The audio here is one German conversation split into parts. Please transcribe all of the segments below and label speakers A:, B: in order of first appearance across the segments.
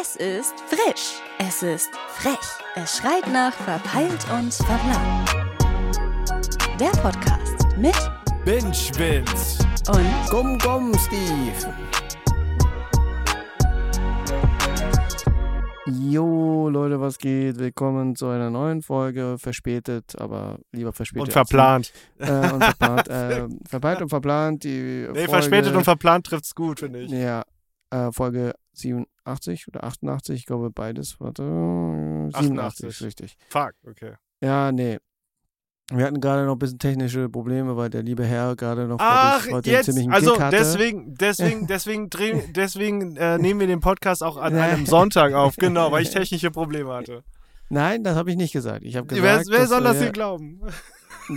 A: Es ist frisch. Es ist frech. Es schreit nach verpeilt und verplant. Der Podcast mit
B: Binge Vince.
A: und
B: Komm, komm, Steve.
C: Jo, Leute, was geht? Willkommen zu einer neuen Folge. Verspätet, aber lieber verspätet.
B: Und verplant.
C: Äh, und verplant. äh, verpeilt und verplant. Die
B: Nee,
C: Folge,
B: verspätet und verplant trifft's gut, finde ich.
C: Ja, äh, Folge 87 oder 88, ich glaube beides. Warte. 87,
B: 88.
C: richtig.
B: Fuck, okay.
C: Ja, nee. Wir hatten gerade noch ein bisschen technische Probleme, weil der liebe Herr gerade noch
B: Ach,
C: ich, heute
B: jetzt,
C: einen ziemlichen
B: also
C: Gig hatte.
B: deswegen, deswegen, deswegen, drehen, deswegen äh, nehmen wir den Podcast auch an einem Sonntag auf, genau, weil ich technische Probleme hatte.
C: Nein, das habe ich nicht gesagt. Ich habe gesagt,
B: wer wer soll das hier glauben?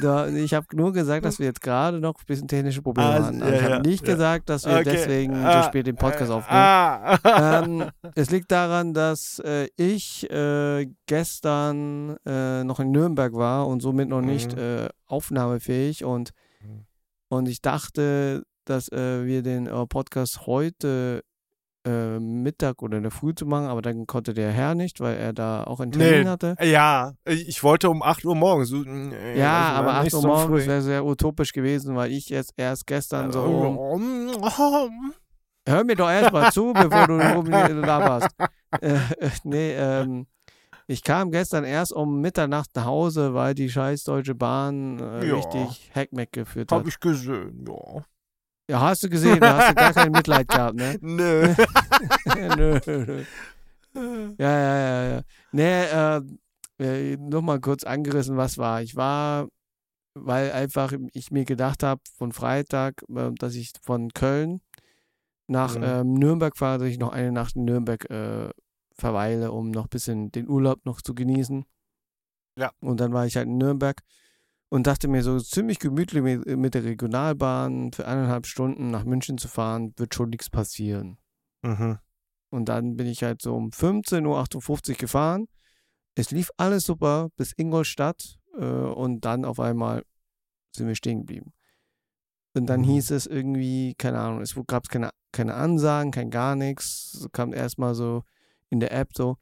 C: Da, ich habe nur gesagt, dass wir jetzt gerade noch ein bisschen technische Probleme
B: Ah,
C: hatten. Also
B: ja,
C: ich habe
B: ja,
C: nicht
B: ja.
C: gesagt, dass wir
B: Okay.
C: deswegen
B: Ah,
C: so spät den Podcast
B: äh,
C: aufnehmen.
B: Ah.
C: Ähm, es liegt daran, dass äh, ich äh, gestern äh, noch in Nürnberg war und somit noch nicht
B: Mhm.
C: äh, aufnahmefähig und,
B: Mhm.
C: und ich dachte, dass wir den Podcast heute äh, Mittag oder in der Früh zu machen, aber dann konnte der Herr nicht, weil er da auch einen Termin
B: Nee,
C: hatte.
B: ja, ich wollte um 8 Uhr morgens. äh,
C: Ja,
B: also
C: aber
B: nicht
C: 8 Uhr
B: so
C: morgens wäre sehr utopisch gewesen, weil ich jetzt erst gestern so um. Hör mir doch erstmal zu, bevor du rumlaberst. Äh, äh, nee, ähm, ich kam gestern erst um Mitternacht nach Hause, weil die scheiß Deutsche Bahn äh,
B: Ja.
C: richtig Hackmeck geführt hat.
B: Hab ich gesehen, ja.
C: Ja, hast du gesehen, da hast du gar kein Mitleid gehabt, ne?
B: Nö.
C: nö, nö. Ja, ja, ja, ja. Nee, äh, äh, nochmal kurz angerissen, was war. Ich war, weil einfach ich mir gedacht habe, von Freitag, äh, dass ich von Köln nach
B: Mhm.
C: ähm, Nürnberg fahre, dass ich noch eine Nacht in Nürnberg äh, verweile, um noch ein bisschen den Urlaub noch zu genießen.
B: Ja.
C: Und dann war ich halt in Nürnberg und dachte mir so ziemlich gemütlich mit, mit der Regionalbahn für eineinhalb Stunden nach München zu fahren, wird schon nichts passieren.
B: Mhm.
C: Und dann bin ich halt so um 15.58 Uhr gefahren. Es lief alles super bis Ingolstadt äh, und dann auf einmal sind wir stehen geblieben. Und dann
B: Mhm.
C: hieß es irgendwie, keine Ahnung, es gab keine, keine Ansagen, kein gar nichts. Es kam erstmal so in der App so,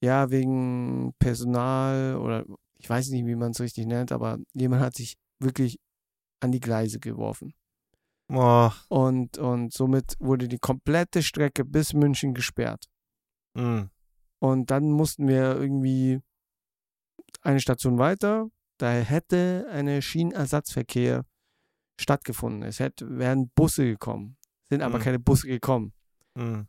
C: ja, wegen Personal oder ich weiß nicht, wie man es richtig nennt, aber jemand hat sich wirklich an die Gleise geworfen.
B: Oh.
C: Und, und somit wurde die komplette Strecke bis München gesperrt.
B: Mhm.
C: Und dann mussten wir irgendwie eine Station weiter. Da hätte eine Schienenersatzverkehr stattgefunden. Es hätte, wären Busse gekommen. Sind aber
B: Mhm.
C: keine Busse gekommen.
B: Mhm.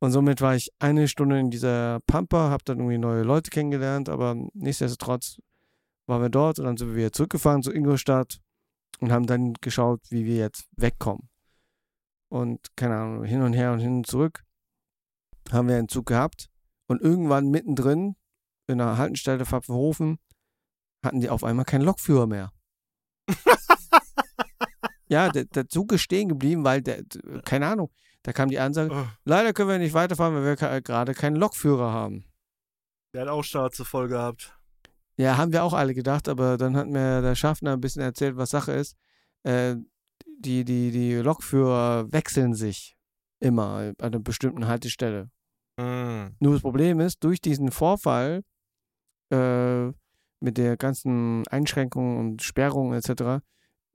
C: Und somit war ich eine Stunde in dieser Pampa, habe dann irgendwie neue Leute kennengelernt, aber nichtsdestotrotz waren wir dort und dann sind wir wieder zurückgefahren zu Ingolstadt und haben dann geschaut, wie wir jetzt wegkommen. Und keine Ahnung, hin und her und hin und zurück haben wir einen Zug gehabt und irgendwann mittendrin in der Haltestelle Pfaffenhofen hatten die auf einmal keinen Lokführer mehr. ja, der, der Zug ist stehen geblieben, weil der, keine Ahnung, da kam die Ansage,
B: Oh.
C: Leider können wir nicht weiterfahren, weil wir gerade keinen Lokführer haben.
B: Der hat auch Start voll gehabt.
C: Ja, haben wir auch alle gedacht, aber dann hat mir der Schaffner ein bisschen erzählt, was Sache ist. Äh, die, die, die Lokführer wechseln sich immer an einer bestimmten Haltestelle.
B: Mhm.
C: Nur das Problem ist, durch diesen Vorfall äh, mit der ganzen Einschränkungen und Sperrungen etc.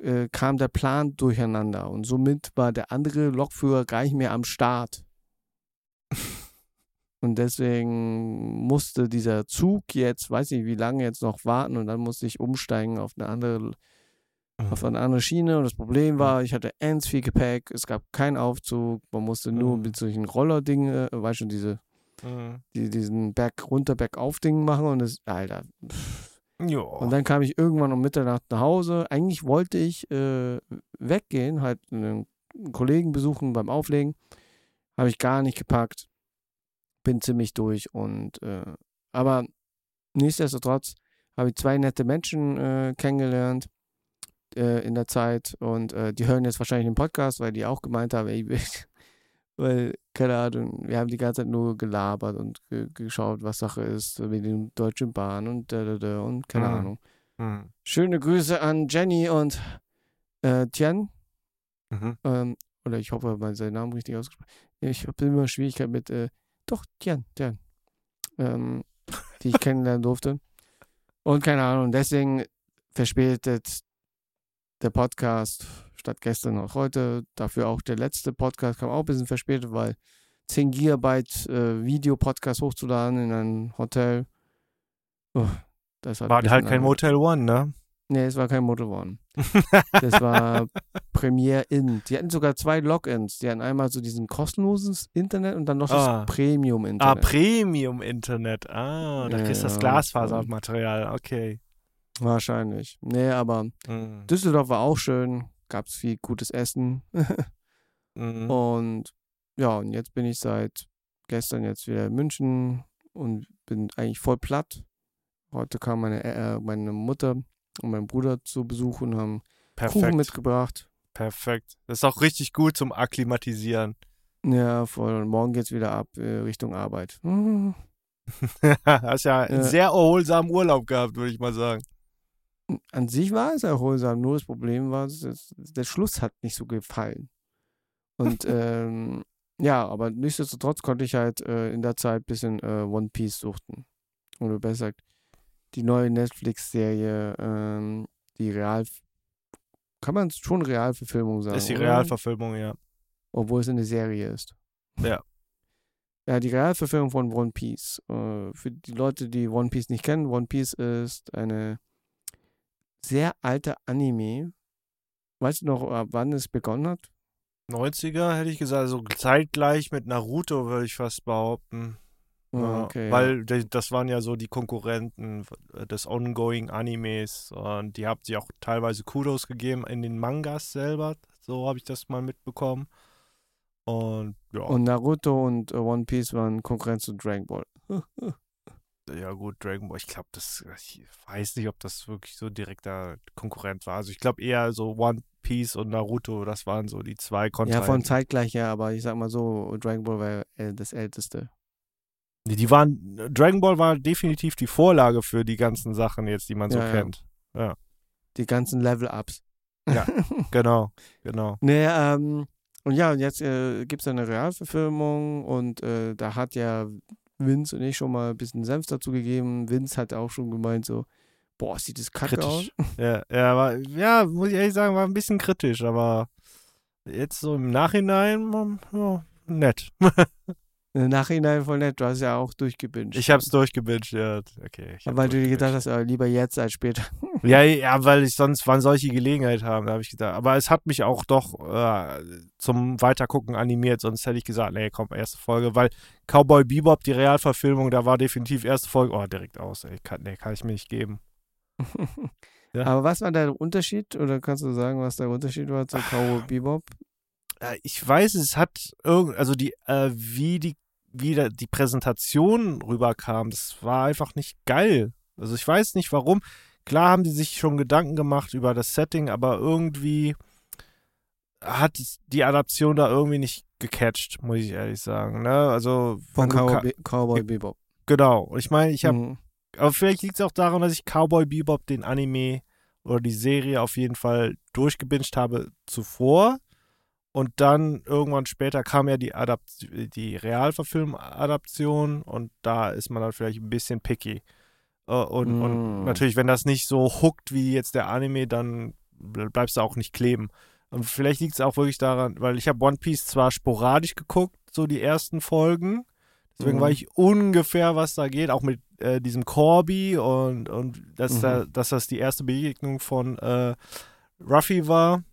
C: Äh, kam der Plan durcheinander und somit war der andere Lokführer gar nicht mehr am Start. Und deswegen musste dieser Zug jetzt, weiß nicht wie lange jetzt noch warten und dann musste ich umsteigen auf eine andere, auf eine andere Schiene. Und das Problem war, ich hatte ends viel Gepäck, es gab keinen Aufzug, man musste nur
B: Mhm.
C: mit solchen Rollerdingen, äh, weißt du, diese
B: Mhm.
C: die diesen Berg runter, Berg auf Ding machen und das, Alter. pff.
B: Ja.
C: Und dann kam ich irgendwann um Mitternacht nach Hause. Eigentlich wollte ich äh, weggehen, halt einen Kollegen besuchen beim Auflegen. Habe ich gar nicht gepackt. Bin ziemlich durch und äh, aber nichtsdestotrotz habe ich zwei nette Menschen äh, kennengelernt äh, in der Zeit und äh, die hören jetzt wahrscheinlich den Podcast, weil die auch gemeint haben, ey, weil, keine Ahnung, wir haben die ganze Zeit nur gelabert und ge geschaut, was Sache ist mit den Deutschen Bahn und da, da, da und keine
B: Mhm.
C: Ahnung.
B: Mhm.
C: Schöne Grüße an Jenny und äh, Tian.
B: Mhm.
C: Ähm, oder ich hoffe, man seinen Namen richtig ausgesprochen. Ich habe immer Schwierigkeit mit äh, doch, Tian, Tian. Ähm, die ich kennenlernen durfte. Und keine Ahnung, deswegen verspätet der Podcast statt gestern auch heute. Dafür auch der letzte Podcast kam auch ein bisschen verspätet, weil 10 Gigabyte äh, Videopodcast hochzuladen in ein Hotel. Oh, das
B: War halt kein Motel One, ne?
C: Nee, es war kein Motel One. Das war Premiere In. Die hatten sogar zwei Logins. Die hatten einmal so diesen kostenloses Internet und dann noch
B: Ah.
C: das Premium
B: ah,
C: Internet.
B: Premium-Internet. Ah, da
C: Ja,
B: kriegst du das. Glasfasermaterial. Okay.
C: Wahrscheinlich. Nee, aber
B: Mhm.
C: Düsseldorf war auch schön. Gab es viel gutes Essen.
B: Mhm.
C: Und ja, und jetzt bin ich seit gestern jetzt wieder in München und bin eigentlich voll platt. Heute kam meine, äh, meine Mutter und mein Bruder zu Besuch und haben Kuchen
B: Perfekt.
C: mitgebracht.
B: Perfekt. Das ist auch richtig gut zum Akklimatisieren.
C: Ja, voll. Und morgen geht's wieder ab äh, Richtung Arbeit.
B: Hast ja einen
C: Ja.
B: sehr erholsamen Urlaub gehabt, würde ich mal sagen.
C: An sich war es erholsam, nur das Problem war, dass, der Schluss hat nicht so gefallen. Und ähm, ja, aber nichtsdestotrotz konnte ich halt äh, in der Zeit ein bisschen äh, One Piece suchten. Oder besser gesagt, die neue Netflix-Serie, ähm, die Real, kann man schon Realverfilmung sagen.
B: Das ist die
C: oder?
B: Realverfilmung, ja.
C: Obwohl es eine Serie ist.
B: Ja.
C: Ja, die Realverfilmung von One Piece. Äh, für die Leute, die One Piece nicht kennen, One Piece ist eine sehr alte Anime. Weißt du noch, wann es begonnen hat?
B: 90er hätte ich gesagt, also zeitgleich mit Naruto, würde ich fast behaupten.
C: Ah,
B: Ja,
C: okay,
B: Weil das waren ja so die Konkurrenten des ongoing Animes und die haben sich auch teilweise Kudos gegeben in den Mangas selber. So habe ich das mal mitbekommen. Und ja,
C: ja. Und Naruto und äh, One Piece waren Konkurrenz zu Dragon Ball.
B: ja gut, Dragon Ball, ich glaube, das, ich weiß nicht, ob das wirklich so direkter Konkurrent war. Also ich glaube eher so One Piece und Naruto, das waren so die zwei
C: Ja,
B: Kontrahenten.
C: von zeitgleich her, aber ich sag mal so, Dragon Ball war äh, das älteste.
B: Die, waren, Dragon Ball war definitiv die Vorlage für die ganzen Sachen jetzt, die man so
C: Ja, ja.
B: kennt.
C: Die ganzen Level-Ups.
B: Ja. Genau, genau.
C: Nee, ähm, und ja, und jetzt äh, gibt es eine Realverfilmung und äh, da hat ja Vince und ich schon mal ein bisschen Senf dazu gegeben. Vince hat auch schon gemeint so, boah, sieht das kacke aus.
B: Kritisch. Ja, ja, war, ja, muss ich ehrlich sagen, war ein bisschen kritisch, aber jetzt so im Nachhinein, ähm, ja, nett.
C: Im Nachhinein voll nett, du hast ja auch durchgebinged.
B: Ich hab's durchgebinged, ja, okay.
C: weil du dir gedacht hast, äh, lieber jetzt als später.
B: Ja, ja, weil ich sonst, wann die Gelegenheit haben, da habe ich gedacht. Aber es hat mich auch doch äh, zum Weitergucken animiert, sonst hätte ich gesagt, nee, komm, erste Folge, weil Cowboy Bebop, die Realverfilmung, da war definitiv erste Folge, oh, direkt aus, ey, kann, nee, kann ich mir nicht geben. Ja.
C: Aber was war der Unterschied? Oder kannst du sagen, was der Unterschied war zu Cowboy Bebop?
B: Äh, ich weiß, es hat irgend, also die, äh, wie die, wie die Präsentation rüberkam, das war einfach nicht geil. Also ich weiß nicht warum. Klar haben die sich schon Gedanken gemacht über das Setting, aber irgendwie hat die Adaption da irgendwie nicht gecatcht, muss ich ehrlich sagen. Ne? Also
C: Von Cowboy, Cowboy Bebop.
B: genau. Ich meine, ich habe
C: Mhm.
B: aber vielleicht liegt es auch daran, dass ich Cowboy Bebop, den Anime oder die Serie auf jeden Fall durchgebinged habe zuvor. Und dann irgendwann später kam ja die, Adapt die Realverfilm-Adaption und da ist man dann vielleicht ein bisschen picky. Äh, Und, und
C: Mm.
B: natürlich, wenn das nicht so hookt wie jetzt der Anime, dann ble- bleibst du auch nicht kleben. Und vielleicht liegt es auch wirklich daran, weil ich habe One Piece zwar sporadisch geguckt, so die ersten Folgen. Deswegen
C: Mhm.
B: weiß ich ungefähr, was da geht, auch mit äh, diesem Corby und, und dass,
C: Mhm.
B: da, dass das die erste Begegnung von äh, Ruffy war.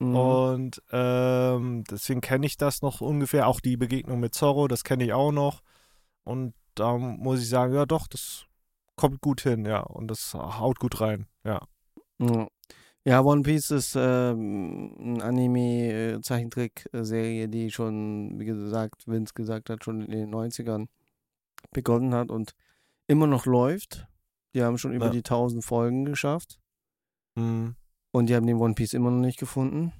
C: Mhm.
B: Und ähm, deswegen kenne ich das noch ungefähr. Auch die Begegnung mit Zorro, das kenne ich auch noch. Und da muss ich sagen, ja doch, das kommt gut hin, ja. Und das haut gut rein, ja.
C: Ja. Ja, One Piece ist ähm, eine Anime-Zeichentrick-Serie, die schon, wie gesagt, Vince gesagt hat, schon in den 90ern begonnen hat und immer noch läuft. Die haben schon über
B: Ja.
C: die 1000 Folgen geschafft
B: Hm.
C: Und die haben den One Piece immer noch nicht gefunden.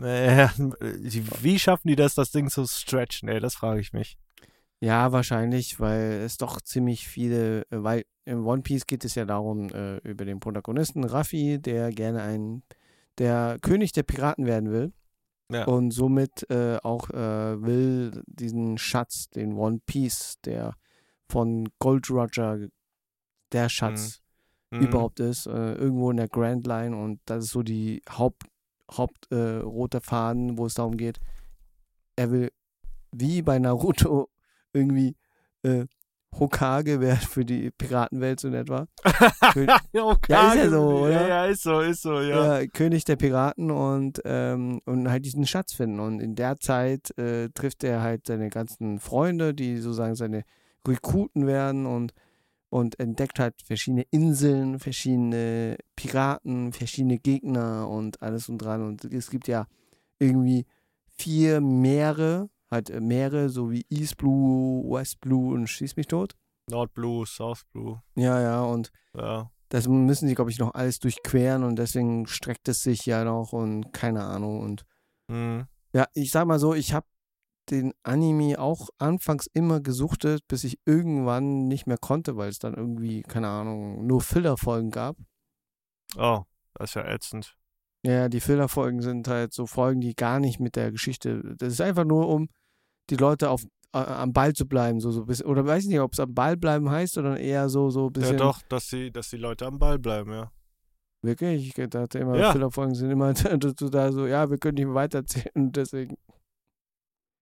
B: Äh, die- wie schaffen die das, das Ding zu stretchen? Ey, das frage ich mich.
C: Ja, wahrscheinlich, weil es doch ziemlich viele, äh, weil im One Piece geht es ja darum, äh, über den Protagonisten Raffi, der gerne ein, der König der Piraten werden will.
B: Ja.
C: Und somit äh, auch äh, will diesen Schatz, den One Piece, der von Gold Roger der Schatz
B: Mhm.
C: überhaupt ist, äh, irgendwo in der Grand Line und das ist so die Haupt, Haupt äh, roter Faden, wo es darum geht, er will wie bei Naruto irgendwie äh, Hokage wäre für die Piratenwelt so in etwa. Kö-
B: ja,
C: ist ja so, oder?
B: Ja, ja, ist so, ist so, ja.
C: ja. König der Piraten und, ähm, und halt diesen Schatz finden. Und in der Zeit äh, trifft er halt seine ganzen Freunde, die sozusagen seine Rekruten werden und, und entdeckt halt verschiedene Inseln, verschiedene Piraten, verschiedene Gegner und alles und dran. Und es gibt ja irgendwie vier Meere, halt äh, Meere, so wie East Blue, West Blue und Schieß mich tot.
B: Nord Blue, South Blue.
C: Ja, ja, und
B: Ja.
C: das müssen sie, glaube ich, noch alles durchqueren und deswegen streckt es sich ja noch und keine Ahnung. Und
B: Mhm.
C: ja, ich sag mal so, ich habe den Anime auch anfangs immer gesuchtet, bis ich irgendwann nicht mehr konnte, weil es dann irgendwie, keine Ahnung, nur Filler-Folgen gab.
B: Oh, das ist ja ätzend.
C: Ja, die Filler-Folgen sind halt so Folgen, die gar nicht mit der Geschichte. Das ist einfach nur, um die Leute auf, äh, am Ball zu bleiben. So, so bisschen, oder weiß ich nicht, ob es am Ball bleiben heißt, oder eher so, so ein bisschen.
B: Ja, doch, dass die, dass die Leute am Ball bleiben, ja.
C: Wirklich? Ich dachte immer,
B: Ja.
C: Filler-Folgen sind immer dazu da so, ja, wir können nicht mehr weiterzählen und deswegen.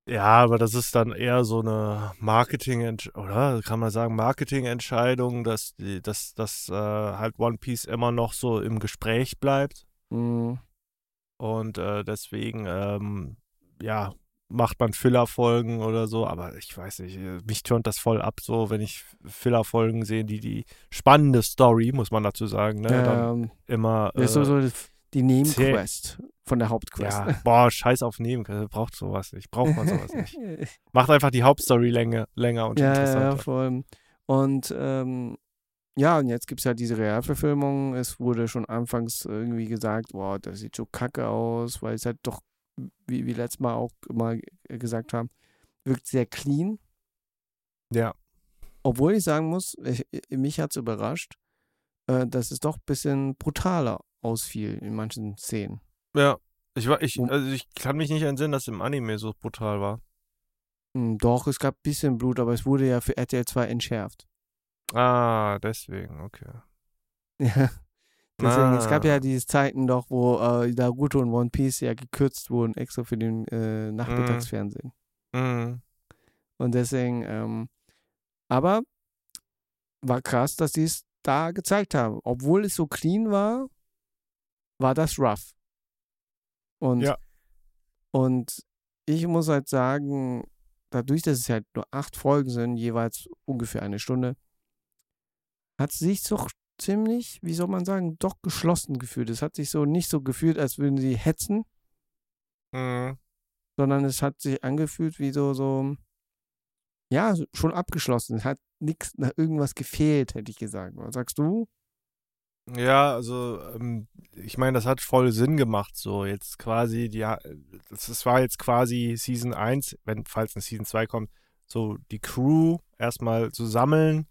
B: Ja, aber das ist dann eher so eine Marketing, oder kann man sagen, Marketingentscheidung, dass die, dass, dass äh, halt One Piece immer noch so im Gespräch bleibt.
C: Mh,
B: Und äh, deswegen, ähm, ja, macht man Filler-Folgen oder so, aber ich weiß nicht, äh, mich turnt das voll ab, so, wenn ich Filler-Folgen sehe, die die spannende Story, muss man dazu sagen, ne, dann
C: ähm,
B: immer.
C: ist so,
B: Äh,
C: so die Nebenquest von der Hauptquest.
B: ja, boah, scheiß auf Nehmen, braucht sowas nicht, braucht man sowas nicht. Macht einfach die Hauptstory länger, länger und
C: ja, ja,
B: interessanter.
C: voll. Und ähm, ja, und jetzt gibt es ja diese Realverfilmung. Es wurde schon anfangs irgendwie gesagt, boah, das sieht so kacke aus, weil es halt doch, wie wir letztes Mal auch immer gesagt haben, wirkt sehr clean.
B: Ja.
C: Obwohl ich sagen muss, ich, mich hat es überrascht, äh, dass es doch ein bisschen brutaler ausfiel in manchen Szenen.
B: Ja. Ich, war, ich, also ich kann mich nicht entsinnen, dass im Anime so brutal war.
C: Hm, Doch, es gab ein bisschen Blut, aber es wurde ja für RTL 2 entschärft.
B: Ah, deswegen, okay.
C: Ja. Deswegen, es gab
B: Ah.
C: ja diese Zeiten doch, wo äh, Naruto und One Piece ja gekürzt wurden, extra für den äh, Nachmittagsfernsehen.
B: Mhm.
C: Und deswegen, ähm, aber war krass, dass die es da gezeigt haben. Obwohl es so clean war, war das rough. Und,
B: Ja.
C: und ich muss halt sagen, dadurch, dass es halt nur acht Folgen sind, jeweils ungefähr eine Stunde, hat sich doch ziemlich, wie soll man sagen, doch geschlossen gefühlt. Es hat sich so nicht so gefühlt, als würden sie hetzen,
B: Mhm.
C: sondern es hat sich angefühlt wie so, so, ja, so- schon abgeschlossen. Es hat nichts nach irgendwas gefehlt, hätte ich gesagt. Was sagst du?
B: Ja, also ähm, ich meine, das hat voll Sinn gemacht, so jetzt quasi, die, ha- das, war jetzt quasi Season 1, wenn, falls eine Season 2 kommt, so die Crew erstmal zu sammeln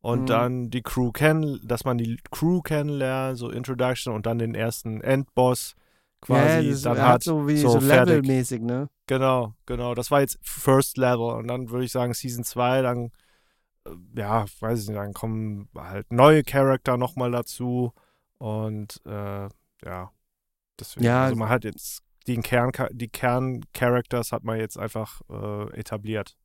B: und
C: Mhm.
B: dann die Crew kennen, dass man die Crew kennenlernt, so Introduction und dann den ersten Endboss quasi
C: ja, das
B: dann
C: hat so wie
B: so
C: so, levelmäßig, ne?
B: Genau, genau. Das war jetzt First Level. Und dann würde ich sagen, Season 2, dann, ja, weiß ich nicht, dann kommen halt neue Charakter nochmal dazu. Und äh, ja, deswegen,
C: Ja,
B: also man hat jetzt den Kern, die Kern-Characters hat man jetzt einfach äh, etabliert.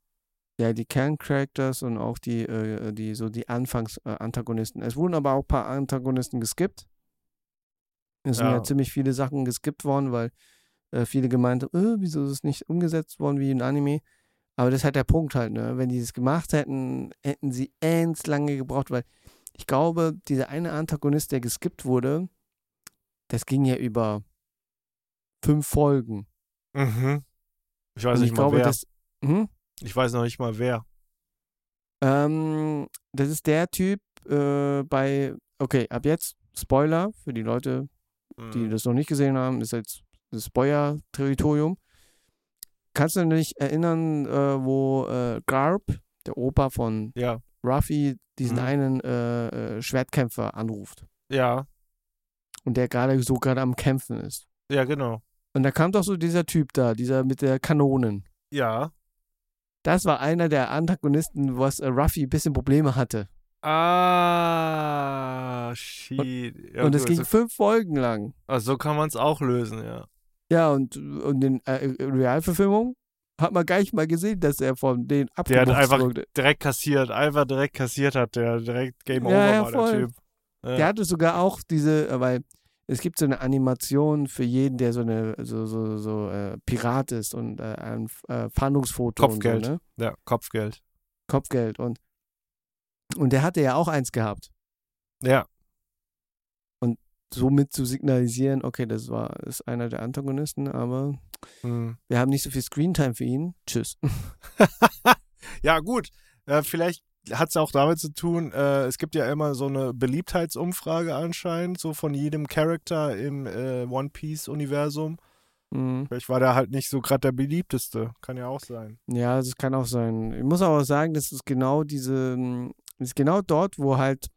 C: Ja, die Kern-Characters und auch die, äh, die, so die Anfangs-Antagonisten. Es wurden aber auch ein paar Antagonisten geskippt. Es sind
B: Ja.
C: ziemlich viele Sachen geskippt worden, weil äh, viele gemeint haben, äh, wieso ist es nicht umgesetzt worden wie in Anime? Aber das ist halt der Punkt halt, ne? Wenn die es gemacht hätten, hätten sie ends lange gebraucht, weil ich glaube, dieser eine Antagonist, der geskippt wurde, das ging ja über fünf Folgen.
B: Mhm. Ich weiß
C: und
B: nicht
C: ich
B: mal
C: glaube,
B: wer.
C: das. Hm?
B: ich weiß noch nicht mal wer.
C: Ähm, das ist der Typ äh, bei, okay, ab jetzt Spoiler für die Leute, die
B: Mhm.
C: das noch nicht gesehen haben, ist jetzt das Spoiler-Territorium. Kannst du dich erinnern, äh, wo äh, Garb, der Opa von
B: Ja,
C: Ruffy, diesen
B: Mhm.
C: einen äh, äh, Schwertkämpfer anruft
B: ja,
C: und der gerade so gerade am Kämpfen ist?
B: ja, genau.
C: Und da kam doch so dieser Typ da, dieser mit der Kanonen.
B: Ja.
C: Das war einer der Antagonisten, was äh, Ruffy ein bisschen Probleme hatte.
B: Ah, shit. Ja,
C: und es ging
B: so,
C: fünf Folgen lang.
B: ah, so kann man es auch lösen, ja.
C: Ja, und, und in äh, Realverfilmung hat man gleich mal gesehen, dass er von denen
B: Der hat einfach
C: wurde.
B: direkt kassiert, einfach direkt kassiert hat, der direkt Game
C: Ja,
B: Over
C: ja,
B: war,
C: voll.
B: der Typ. Ja.
C: Der hatte sogar auch diese, äh, weil es gibt so eine Animation für jeden, der so eine so so so äh, Pirat ist und äh, ein äh, Fahndungsfoto
B: Kopfgeld.
C: so, ne?
B: ja, Kopfgeld.
C: Kopfgeld und und der hatte ja auch eins gehabt.
B: Ja.
C: Somit zu signalisieren, okay, das war ist einer der Antagonisten, aber
B: Hm.
C: wir haben nicht so viel Screentime für ihn. Tschüss.
B: ja, gut. Äh, vielleicht hat es auch damit zu tun, äh, es gibt ja immer so eine Beliebtheitsumfrage anscheinend, so von jedem Charakter im äh, One Piece-Universum.
C: Mhm.
B: Vielleicht war der halt nicht so gerade der beliebteste. Kann ja auch sein.
C: Ja, das kann auch sein. Ich muss aber sagen, das ist genau diese, das ist genau dort, wo halt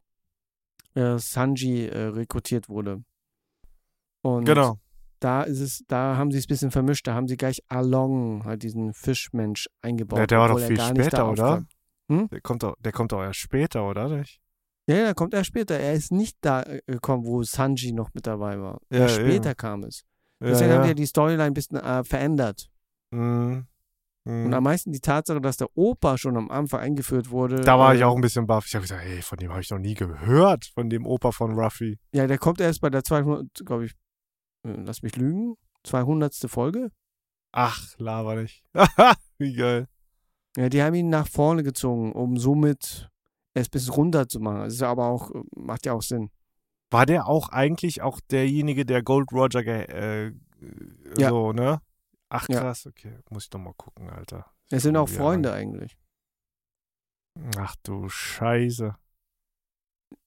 C: äh, Sanji äh, rekrutiert wurde. Und
B: Genau.
C: da ist es, da haben sie es ein bisschen vermischt. Da haben sie gleich Along, halt diesen Fischmensch eingebaut.
B: Ja, der war doch viel später, oder?
C: auftrat.
B: Der kommt doch, der kommt doch erst später, oder nicht?
C: Ja, ja, kommt er später. Er ist nicht da äh, gekommen, wo Sanji noch mit dabei war.
B: Ja,
C: Erst später
B: eben.
C: kam es.
B: Ja,
C: Deswegen haben
B: ja.
C: die ja die Storyline ein bisschen äh, verändert.
B: Mhm. Mhm.
C: Und am meisten die Tatsache, dass der Opa schon am Anfang eingeführt wurde.
B: Da war ich
C: äh,
B: auch ein bisschen baff. Ich habe gesagt, ey, von dem habe ich noch nie gehört, von dem Opa von Ruffy.
C: Ja, der kommt erst bei der 200, glaube ich, äh, lass mich lügen, 200. Folge.
B: Ach, laber nicht. Wie geil.
C: Ja, die haben ihn nach vorne gezogen, um somit es bisschen runter zu machen. Das ist ja aber auch, äh, macht ja auch Sinn.
B: War der auch eigentlich auch derjenige, der Gold Roger ge äh,
C: Ja.
B: so, ne? Ach
C: Ja.
B: krass, okay. Muss ich doch mal gucken, Alter.
C: Es sind auch
B: Ja.
C: Freunde eigentlich.
B: Ach du Scheiße.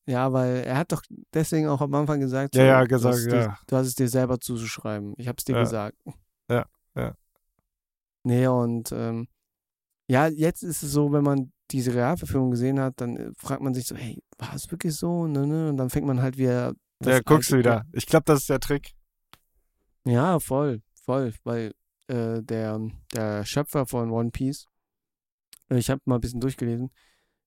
C: Ja, weil er hat doch deswegen auch am Anfang gesagt,
B: Ja,
C: so,
B: ja,
C: du
B: gesagt,
C: hast dir-
B: ja.
C: Du hast es dir selber zuzuschreiben. Ich habe es dir
B: Ja.
C: gesagt.
B: Ja, ja.
C: Nee, und ähm, ja, jetzt ist es so, wenn man diese Realverfilmung gesehen hat, dann äh, fragt man sich so, hey, war es wirklich so? Ne, ne? Und dann fängt man halt wieder.
B: Ja, guckst du wieder. Ich glaube, das ist der Trick.
C: Ja, voll, voll, weil äh, der, der Schöpfer von One Piece, äh, ich habe mal ein bisschen durchgelesen,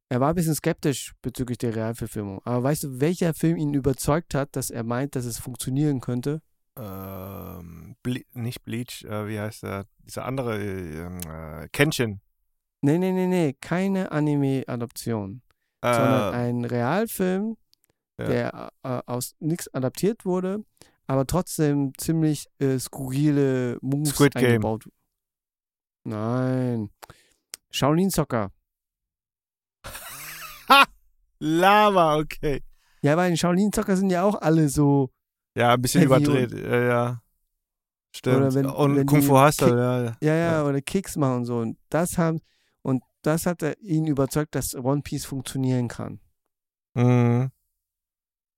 C: er war ein bisschen skeptisch bezüglich der Realverfilmung. Aber weißt du, welcher Film ihn überzeugt hat, dass er meint, dass es funktionieren könnte?
B: Ähm, Ble nicht Bleach, äh, wie heißt der? Dieser andere, äh, äh, Kenshin.
C: Nee, nee, nee, nee, keine Anime-Adaption, sondern
B: Äh,
C: ein Realfilm,
B: Ja.
C: der äh, aus nichts adaptiert wurde, aber trotzdem ziemlich äh, skurrile Moves
B: Squid Game.
C: eingebaut. Nein. Shaolin Soccer.
B: Lava, okay.
C: Ja, weil in Shaolin Soccer sind ja auch alle so.
B: Ja, ein bisschen überdreht. Ja, ja. Stimmt.
C: Oder wenn-
B: und
C: wenn
B: Kung Fu Hustle, ja. Ja,
C: ja, Ja. oder Kicks machen und so. Und das haben. Und das hat er ihn überzeugt, dass One Piece funktionieren kann.
B: Mhm.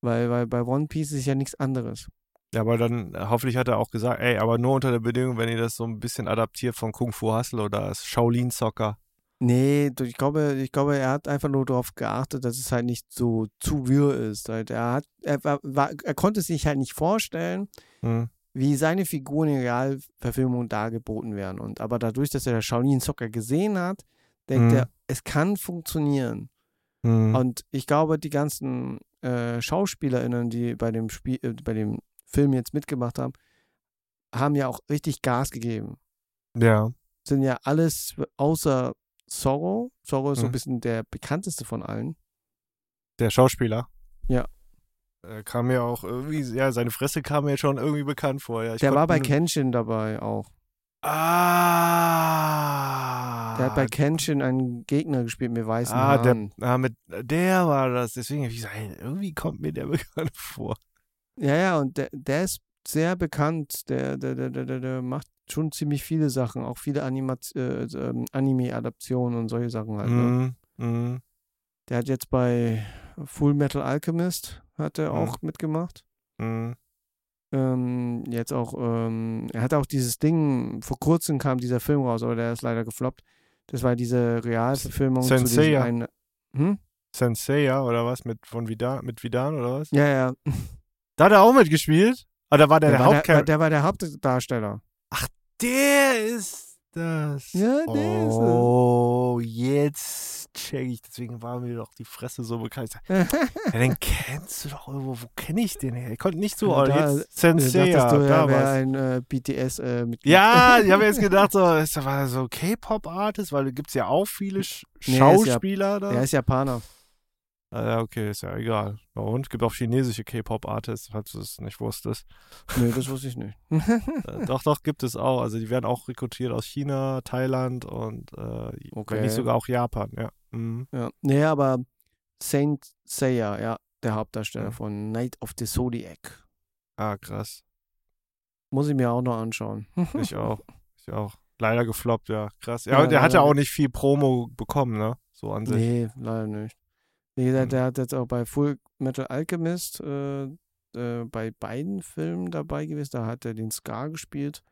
C: Weil, weil bei One Piece ist ja nichts anderes.
B: Ja, aber dann äh, hoffentlich hat er auch gesagt, ey, aber nur unter der Bedingung, wenn ihr das so ein bisschen adaptiert von Kung Fu Hustle oder Shaolin Soccer.
C: Nee, ich glaube, ich glaube, er hat einfach nur darauf geachtet, dass es halt nicht so zu wirr ist. Halt, er hat, er, war, er konnte sich halt nicht vorstellen,
B: Mhm.
C: wie seine Figuren in Realverfilmung dargeboten werden. Und aber dadurch, dass er Shaolin Soccer gesehen hat, denkt
B: Mhm.
C: er, es kann funktionieren.
B: Mhm.
C: Und ich glaube, die ganzen äh, SchauspielerInnen, die bei dem Spiel, äh, bei dem Film jetzt mitgemacht haben, haben ja auch richtig Gas gegeben.
B: Ja.
C: Sind ja alles außer Zorro. Zorro ist so ein
B: Mhm.
C: bisschen der bekannteste von allen.
B: Der Schauspieler.
C: Ja.
B: Äh, kam mir auch irgendwie, ja, seine Fresse kam mir schon irgendwie bekannt vor. Ja, ich
C: der war bei Kenshin dabei auch.
B: Ah.
C: Der hat bei Kenshin einen Gegner gespielt mit weißen
B: Ah, der,
C: Haaren.
B: ah, mit, der war das. Deswegen habe ich gesagt, irgendwie kommt mir der bekannt vor.
C: Ja, ja, und der, der ist sehr bekannt. Der, der, der, der, der, macht schon ziemlich viele Sachen, auch viele Animat äh, ähm, Anime-Adaptionen und solche Sachen halt. Ne?
B: Mhm. Mhm.
C: Der hat jetzt bei Full Metal Alchemist hat er
B: Mhm.
C: auch mitgemacht.
B: Mhm.
C: Ähm, jetzt auch, ähm, er hat auch dieses Ding, vor kurzem kam dieser Film raus, aber der ist leider gefloppt. Das war diese Realverfilmung zu diesem
B: Senseiya.
C: einen. Hm?
B: Senseiya oder was? Mit, von Vidan, mit Vidan oder was?
C: Ja, ja.
B: Da hat er auch mitgespielt? Ah, da war der, der,
C: der,
B: Hauptcharakter.
C: der war der Hauptdarsteller.
B: Der ist das.
C: Ja, der ist es.
B: Oh, jetzt check ich. Deswegen war mir doch die Fresse so bekannt. Ja, den kennst du doch irgendwo. Wo kenne ich den her? Ich konnte nicht so.
C: Ja,
B: oh,
C: da-
B: jetzt
C: Du
B: Sensei.
C: du,
B: da
C: wäre
B: war's.
C: ein äh, BTS-Mitglied.
B: Ja, ich habe jetzt gedacht, so, ist war so K-Pop-Artist, weil da gibt es ja auch viele Sch
C: Nee, er ist ja-
B: Schauspieler da.
C: Er ist Japaner.
B: Ah, ja, okay, ist ja egal. Ja, Und es gibt auch chinesische K-Pop-Artists, falls du es nicht wusstest.
C: Nö, das wusste ich nicht.
B: Äh, doch, doch, gibt es auch. Also die werden auch rekrutiert aus China, Thailand und äh,
C: Okay.
B: nicht sogar auch Japan, ja. Mhm.
C: ja. Nee, aber Saint Seiya, ja, der Hauptdarsteller
B: Mhm.
C: von Night of the Zodiac.
B: Ah, krass.
C: Muss ich mir auch noch anschauen.
B: Ich auch. Ich auch. Leider gefloppt, ja. Krass. Ja,
C: Ja,
B: und der hatte
C: leider.
B: auch nicht viel Promo bekommen, ne? So an sich.
C: Nee, leider nicht. Wie gesagt,
B: Mhm.
C: der hat jetzt auch bei Full Metal Alchemist äh, äh, bei beiden Filmen dabei gewesen. Da hat er den Scar gespielt.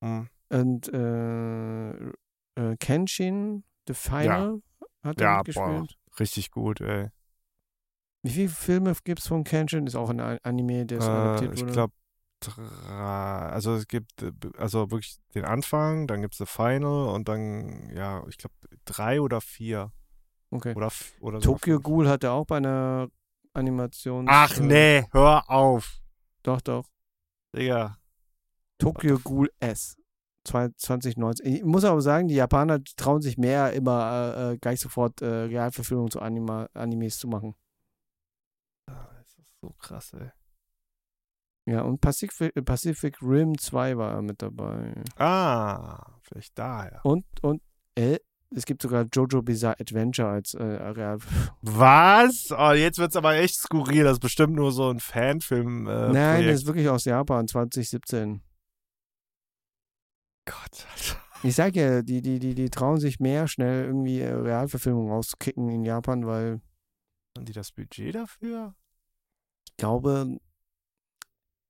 B: Mhm.
C: Und äh, äh, Kenshin, The Final, hat er
B: Ja,
C: mitgespielt.
B: Richtig gut, ey.
C: Wie viele Filme gibt es von Kenshin? Ist auch ein Anime, der
B: Äh,
C: adaptiert
B: ich
C: wurde.
B: glaube, drei. Also es gibt äh, also wirklich den Anfang, dann gibt es The Final und dann, ja, ich glaube, drei oder vier.
C: Okay.
B: Oder, oder
C: Tokyo. Ghoul hat er auch bei einer Animation.
B: Ach
C: äh,
B: nee, hör auf.
C: Doch, doch.
B: Digga.
C: Tokyo Ghoul S. 2019. Ich muss aber sagen, die Japaner trauen sich mehr, immer äh, äh, gleich sofort äh, Realverfilmungen zu Anima Animes zu machen.
B: Das ist so krass, ey.
C: Ja, und Pacific, Pacific Rim 2 war er mit dabei.
B: Ah, vielleicht daher.
C: Und, und, äh, es gibt sogar Jojo Bizarre Adventure als äh, Real.
B: Was? Oh, jetzt wird's aber echt skurril. Das ist bestimmt nur so ein Fanfilm. Äh,
C: Nein,
B: Projekt.
C: das ist wirklich aus Japan, 2017.
B: Gott, Alter.
C: Ich sag ja, die, die, die, die trauen sich mehr schnell irgendwie äh, Realverfilmungen rauszukicken in Japan, weil
B: Haben die das Budget dafür?
C: ich glaube.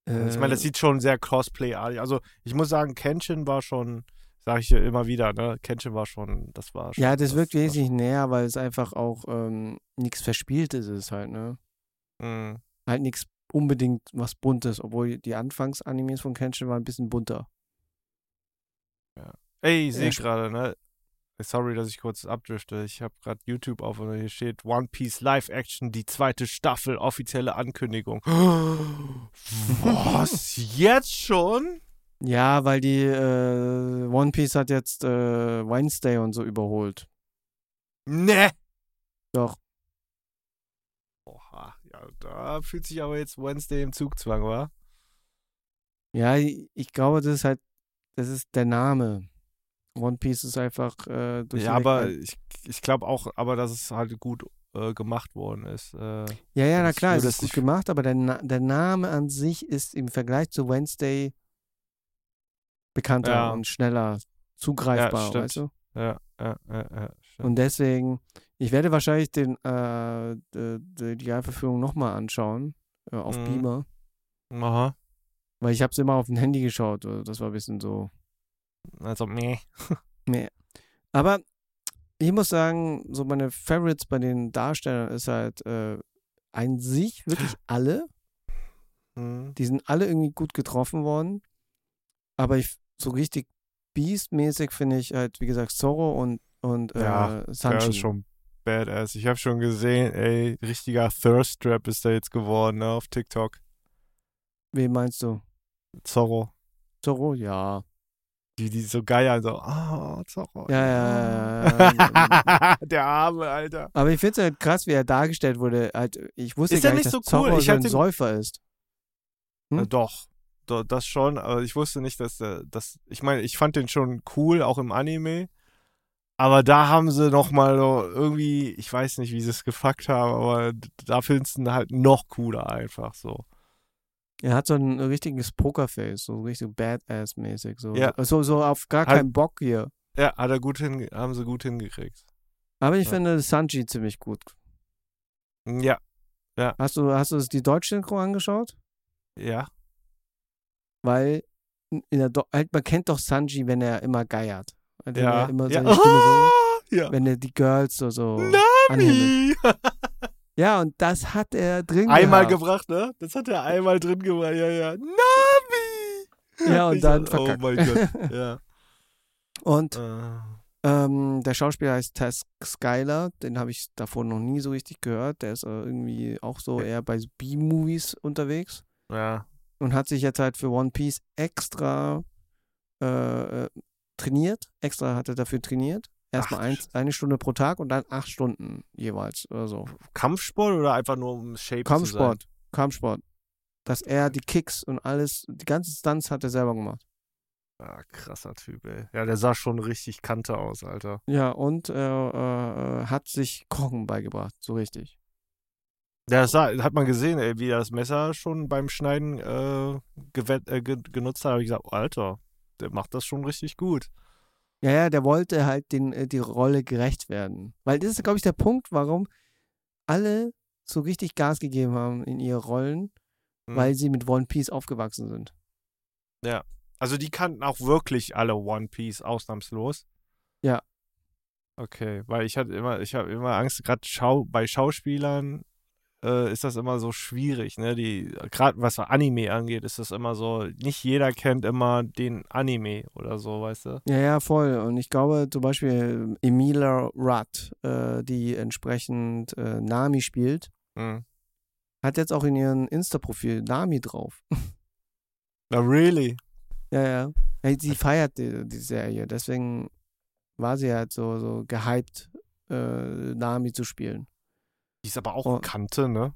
C: Äh,
B: ich meine, das sieht schon sehr Cosplay-artig. Also, ich muss sagen, Kenshin war schon, sage ich ja immer wieder, ne? Kenshin war schon, das war schon.
C: Ja, das wirkt
B: war
C: wesentlich näher, weil es einfach auch ähm, nichts Verspieltes ist halt, ne?
B: Mhm.
C: Halt nichts unbedingt was Buntes, obwohl die Anfangs-Animes von Kenshin waren ein bisschen bunter.
B: Ey, ich sehe
C: Ja,
B: gerade, ne? Sorry, dass ich kurz abdrifte. Ich habe gerade YouTube auf und hier steht One Piece Live Action, die zweite Staffel, offizielle Ankündigung. Was? Jetzt schon?
C: Ja, weil die äh, One Piece hat jetzt äh, Wednesday und so überholt.
B: Ne.
C: Doch.
B: Oha, ja, da fühlt sich aber jetzt Wednesday im Zugzwang, wa?
C: Ja, ich glaube, das ist halt, das ist der Name. One Piece ist einfach äh, durch
B: Ja, aber ich, ich glaube auch, aber dass es halt gut äh, gemacht worden ist. Äh,
C: Ja, ja, na klar, es ist gut gemacht, aber der, Na der Name an sich ist im Vergleich zu Wednesday bekannter
B: Ja.
C: und schneller zugreifbar,
B: stimmt.
C: weißt du?
B: ja, ja, ja, ja.
C: Und deswegen, ich werde wahrscheinlich den, äh, die, die, Realverführung nochmal anschauen, äh, auf
B: Mhm.
C: Beamer,
B: Aha.
C: weil ich habe es immer auf dem Handy geschaut, äh, das war ein bisschen so.
B: Also, meh.
C: Nee. Aber ich muss sagen, so meine Favorites bei den Darstellern ist halt äh, an sich wirklich alle.
B: Hm.
C: Die sind alle irgendwie gut getroffen worden. Aber ich so richtig Beast-mäßig finde ich halt, wie gesagt, Zorro und, und äh,
B: Ja, Der
C: Sanji.
B: ist schon badass. Ich habe schon gesehen, ey, richtiger Thirst Trap ist da jetzt geworden, ne, auf TikTok.
C: Wen meinst du?
B: Zorro.
C: Zorro? Ja.
B: Die, die so geil, so, ah, Zorro.
C: Ja, ja, ja, ja.
B: Der Arme, Alter.
C: Aber ich finde es halt krass, wie er dargestellt wurde. Halt, ich wusste
B: Ist
C: gar
B: ja
C: nicht,
B: nicht
C: dass
B: so cool.
C: Zorro
B: Ich
C: so ein
B: den-
C: Säufer ist. Hm?
B: Äh, doch. Das schon, aber ich wusste nicht, dass der, das, ich meine, ich fand den schon cool, auch im Anime. Aber da haben sie noch mal so irgendwie, ich weiß nicht, wie sie es gefuckt haben, aber da findest du ihn halt noch cooler einfach so.
C: Er hat so ein richtiges Pokerface, so richtig Badass-mäßig. So.
B: Ja.
C: so, so auf gar
B: Halt-
C: keinen Bock hier.
B: Ja, hat er gut hin, haben sie gut hingekriegt.
C: Aber ich
B: Ja.
C: finde Sanji ziemlich gut.
B: Ja,
C: Hast du, hast du die Deutsch-Synchro angeschaut?
B: ja.
C: Weil in der Do halt, man kennt doch Sanji, wenn er immer geiert. Wenn
B: Ja.
C: er immer
B: ja.
C: seine Stimme so,
B: ja.
C: wenn er die Girls so, so
B: Nami!
C: Ja, und das hat er drin
B: einmal
C: gehabt.
B: gebracht, ne? Das hat er einmal drin gebracht, ja, ja. Nami!
C: Ja, und
B: Ich
C: dann
B: so, Oh
C: verkackt.
B: mein Gott, ja.
C: Und
B: Äh,
C: ähm, der Schauspieler heißt Tess Skyler, den habe ich davor noch nie so richtig gehört. Der ist äh, irgendwie auch so eher bei B-Movies unterwegs
B: ja.
C: Und hat sich jetzt halt für One Piece extra äh, äh, trainiert. Extra hat er dafür trainiert. Erstmal ein, eine Stunde pro Tag und dann acht Stunden jeweils oder so.
B: Kampfsport oder einfach nur um Shape zu
C: Kampfsport. Kampfsport. Dass er die Kicks und alles, die ganzen Stunts hat er selber gemacht.
B: sein? Ah, krasser Typ, ey. Ja, der sah schon richtig Kante aus, Alter.
C: Ja, und äh, äh, hat sich Kochen beigebracht, so richtig.
B: Ja, das hat man gesehen, ey, wie er das Messer schon beim Schneiden äh, äh, ge genutzt hat. habe ich gesagt, Alter, der macht das schon richtig gut.
C: Ja, ja, der wollte halt den, äh, die Rolle gerecht werden. Weil das ist, glaube ich, der Punkt, warum alle so richtig Gas gegeben haben in ihre Rollen,
B: Mhm.
C: weil sie mit One Piece aufgewachsen sind.
B: Also die kannten auch wirklich alle One Piece ausnahmslos.
C: Ja.
B: Okay, weil ich hatte immer, ich habe immer Angst, gerade Schau, bei Schauspielern äh, ist das immer so schwierig, ne? Die, gerade was Anime angeht, ist das immer so, nicht jeder kennt immer den Anime oder so, weißt du?
C: Ja, ja, voll. Und ich glaube zum Beispiel Emilia Rudd, äh, die entsprechend äh, Nami spielt,
B: Mhm.
C: hat jetzt auch in ihrem Insta-Profil Nami drauf.
B: Na, really?
C: Ja, ja. Hey, sie feiert die, die Serie, deswegen war sie halt so, so gehypt, äh, Nami zu spielen.
B: Die ist aber auch
C: Oh.
B: Kante, ne?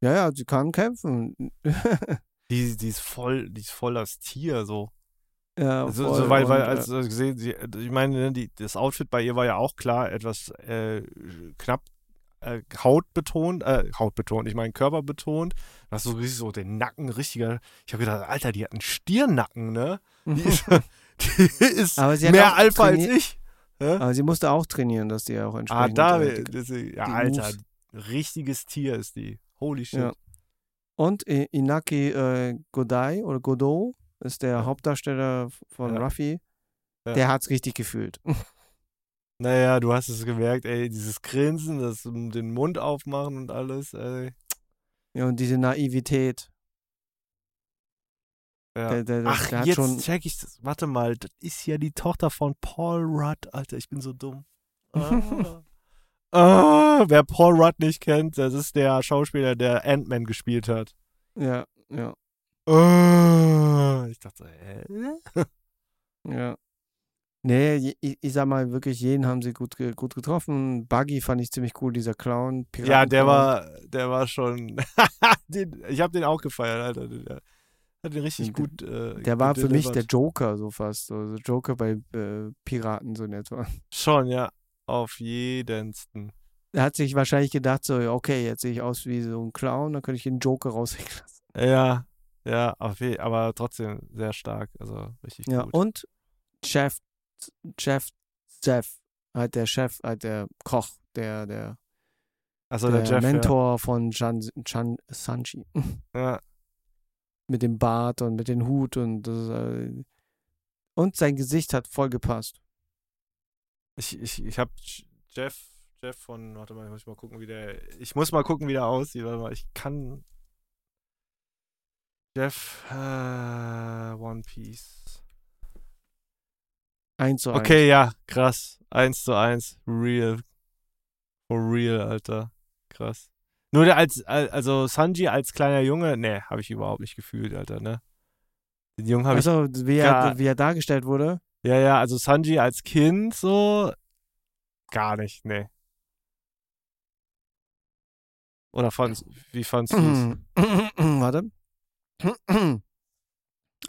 C: Ja, ja, sie kann kämpfen.
B: Die, die ist voll, die ist voll das Tier, so.
C: ja,
B: So,
C: voll.
B: so weil, weil,
C: äh,
B: also gesehen, sie, ich meine, ne, die, das Outfit bei ihr war ja auch klar etwas äh, knapp äh, hautbetont, äh, hautbetont, ich meine körperbetont. Du hast so richtig so den Nacken, richtiger. Ich habe gedacht, Alter, die hat einen Stirnnacken, ne? Die ist, die ist
C: Aber sie hat
B: mehr Alpha als ich. Hä?
C: Aber sie musste auch trainieren, dass die auch
B: Ah,
C: entsprechend.
B: da,
C: äh, die-
B: das, ja,
C: die
B: Alter,
C: Moves-
B: richtiges Tier ist die. Holy shit.
C: Ja. Und Inaki äh, Godai oder Godot ist der
B: Ja.
C: Hauptdarsteller von
B: Ja.
C: Ruffy.
B: Ja.
C: Der hat's richtig gefühlt.
B: Naja, du hast es gemerkt, ey, dieses Grinsen, das den Mund aufmachen und alles, ey.
C: ja, und diese Naivität.
B: Ja.
C: Der, der, der,
B: Ach, jetzt
C: schon.
B: check ich das. Warte mal, das ist ja die Tochter von Paul Rudd. Alter, ich bin so dumm. Ah. Ah, wer Paul Rudd nicht kennt, das ist der Schauspieler, der Ant-Man gespielt hat.
C: Ja, ja,
B: Ah, ich dachte, hä?
C: ja. Nee, ich, ich sag mal wirklich, jeden haben sie gut, gut getroffen. Buggy fand ich ziemlich cool, dieser Clown.
B: Ja, der war, der war schon. den, ich habe den auch gefeiert, Alter. Der hat den richtig
C: Der-
B: gut. Äh,
C: Der war für mich der. Joker, so fast. So so Joker bei äh, Piraten, so in etwa.
B: Schon, ja. Auf jedensten.
C: Er hat sich wahrscheinlich gedacht, so, okay, jetzt sehe ich aus wie so ein Clown, dann könnte ich den Joker raushängen lassen.
B: Ja, ja, auf je, aber trotzdem sehr stark. Also richtig
C: Ja,
B: gut.
C: und Chef, Chef, Chef, halt der Chef, halt der Koch, der, der,
B: also
C: der,
B: der, Jeff.
C: Mentor von Chan, Chan Sanji.
B: Ja. ja.
C: mit dem Bart und mit dem Hut und das, äh, und sein Gesicht hat voll gepasst.
B: Ich, ich, ich habe Jeff, Jeff von, warte mal, ich muss mal gucken, wie der, ich muss mal gucken, wie der aussieht, warte mal, ich kann, Jeff, äh, One Piece.
C: Eins zu eins.
B: Okay, ja, krass, eins zu eins, real, for real, Alter, krass. Nur der als, al- also Sanji als kleiner Junge, ne, habe ich überhaupt nicht gefühlt, Alter, ne. Den Jungen habe ich,
C: Also, wie er, wie er dargestellt wurde.
B: Ja, ja, also Sanji als Kind so, gar nicht, ne. Oder fandst, wie fandst du es?
C: Warte.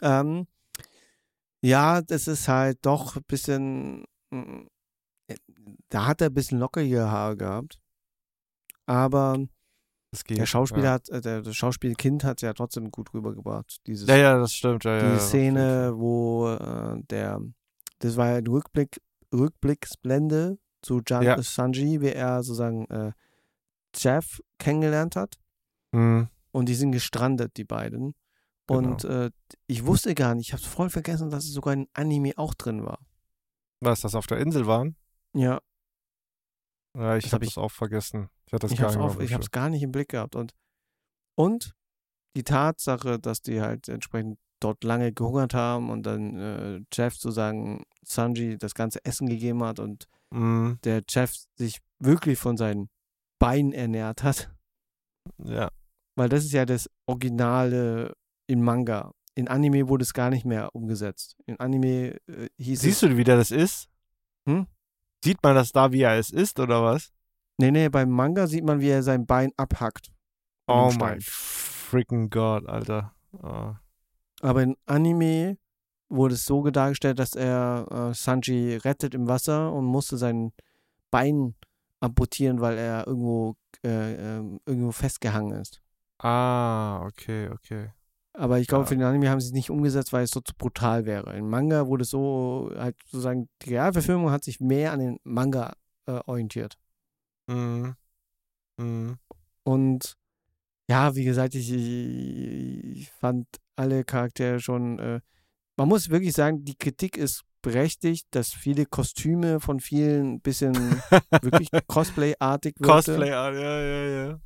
C: ähm, ja, das ist halt doch ein bisschen. mm, Da hat er ein bisschen lockere Haare gehabt. Aber
B: Das geht,
C: der Schauspieler
B: ja.
C: hat, äh, der, das Schauspielkind hat es ja trotzdem gut rübergebracht. Dieses,
B: Ja, ja, das stimmt, ja, ja.
C: die
B: Fall.
C: Szene, wo äh, der, das war ja ein Rückblick, Rückblicksblende zu Jan,
B: Ja.
C: Sanji, wie er sozusagen äh, Jeff kennengelernt hat.
B: Mhm.
C: Und die sind gestrandet, die beiden. Und äh, ich wusste gar nicht, ich habe voll vergessen, dass es sogar in Anime auch drin war.
B: Was, das auf der Insel waren?
C: Ja,
B: Ja, ich habe
C: hab ich-
B: das auch vergessen. Ich hatte das
C: ich
B: gar
C: habe
B: nicht
C: es
B: auf
C: gar nicht im Blick gehabt. Und, und die Tatsache, dass die halt entsprechend dort lange gehungert haben und dann äh, Jeff sozusagen Sanji das ganze Essen gegeben hat und
B: Mhm.
C: der Jeff sich wirklich von seinen Beinen ernährt hat.
B: Ja.
C: Weil das ist ja das Originale in Manga. In Anime wurde es gar nicht mehr umgesetzt. In Anime äh, hieß
B: Siehst
C: es.
B: du, wie der das ist?
C: Hm?
B: Sieht man das da, wie er es ist, oder was?
C: Nee, nee, beim Manga sieht man, wie er sein Bein abhackt.
B: Oh mein freaking Gott, Alter. Oh.
C: Aber in Anime wurde es so dargestellt, dass er äh, Sanji rettet im Wasser und musste sein Bein amputieren, weil er irgendwo, äh, ähm, irgendwo festgehangen ist.
B: Ah, okay, okay.
C: Aber ich glaube,
B: Ja.
C: für den Anime haben sie es nicht umgesetzt, weil es so zu brutal wäre. In Manga wurde es so, halt sozusagen, die Realverfilmung hat sich mehr an den Manga äh, orientiert.
B: Mhm. Mhm.
C: Und ja, wie gesagt, ich, ich fand alle Charaktere schon. Äh, man muss wirklich sagen, die Kritik ist berechtigt, dass viele Kostüme von vielen ein bisschen wirklich Cosplay-artig wirkte.
B: Cosplay an, ja, ja, ja.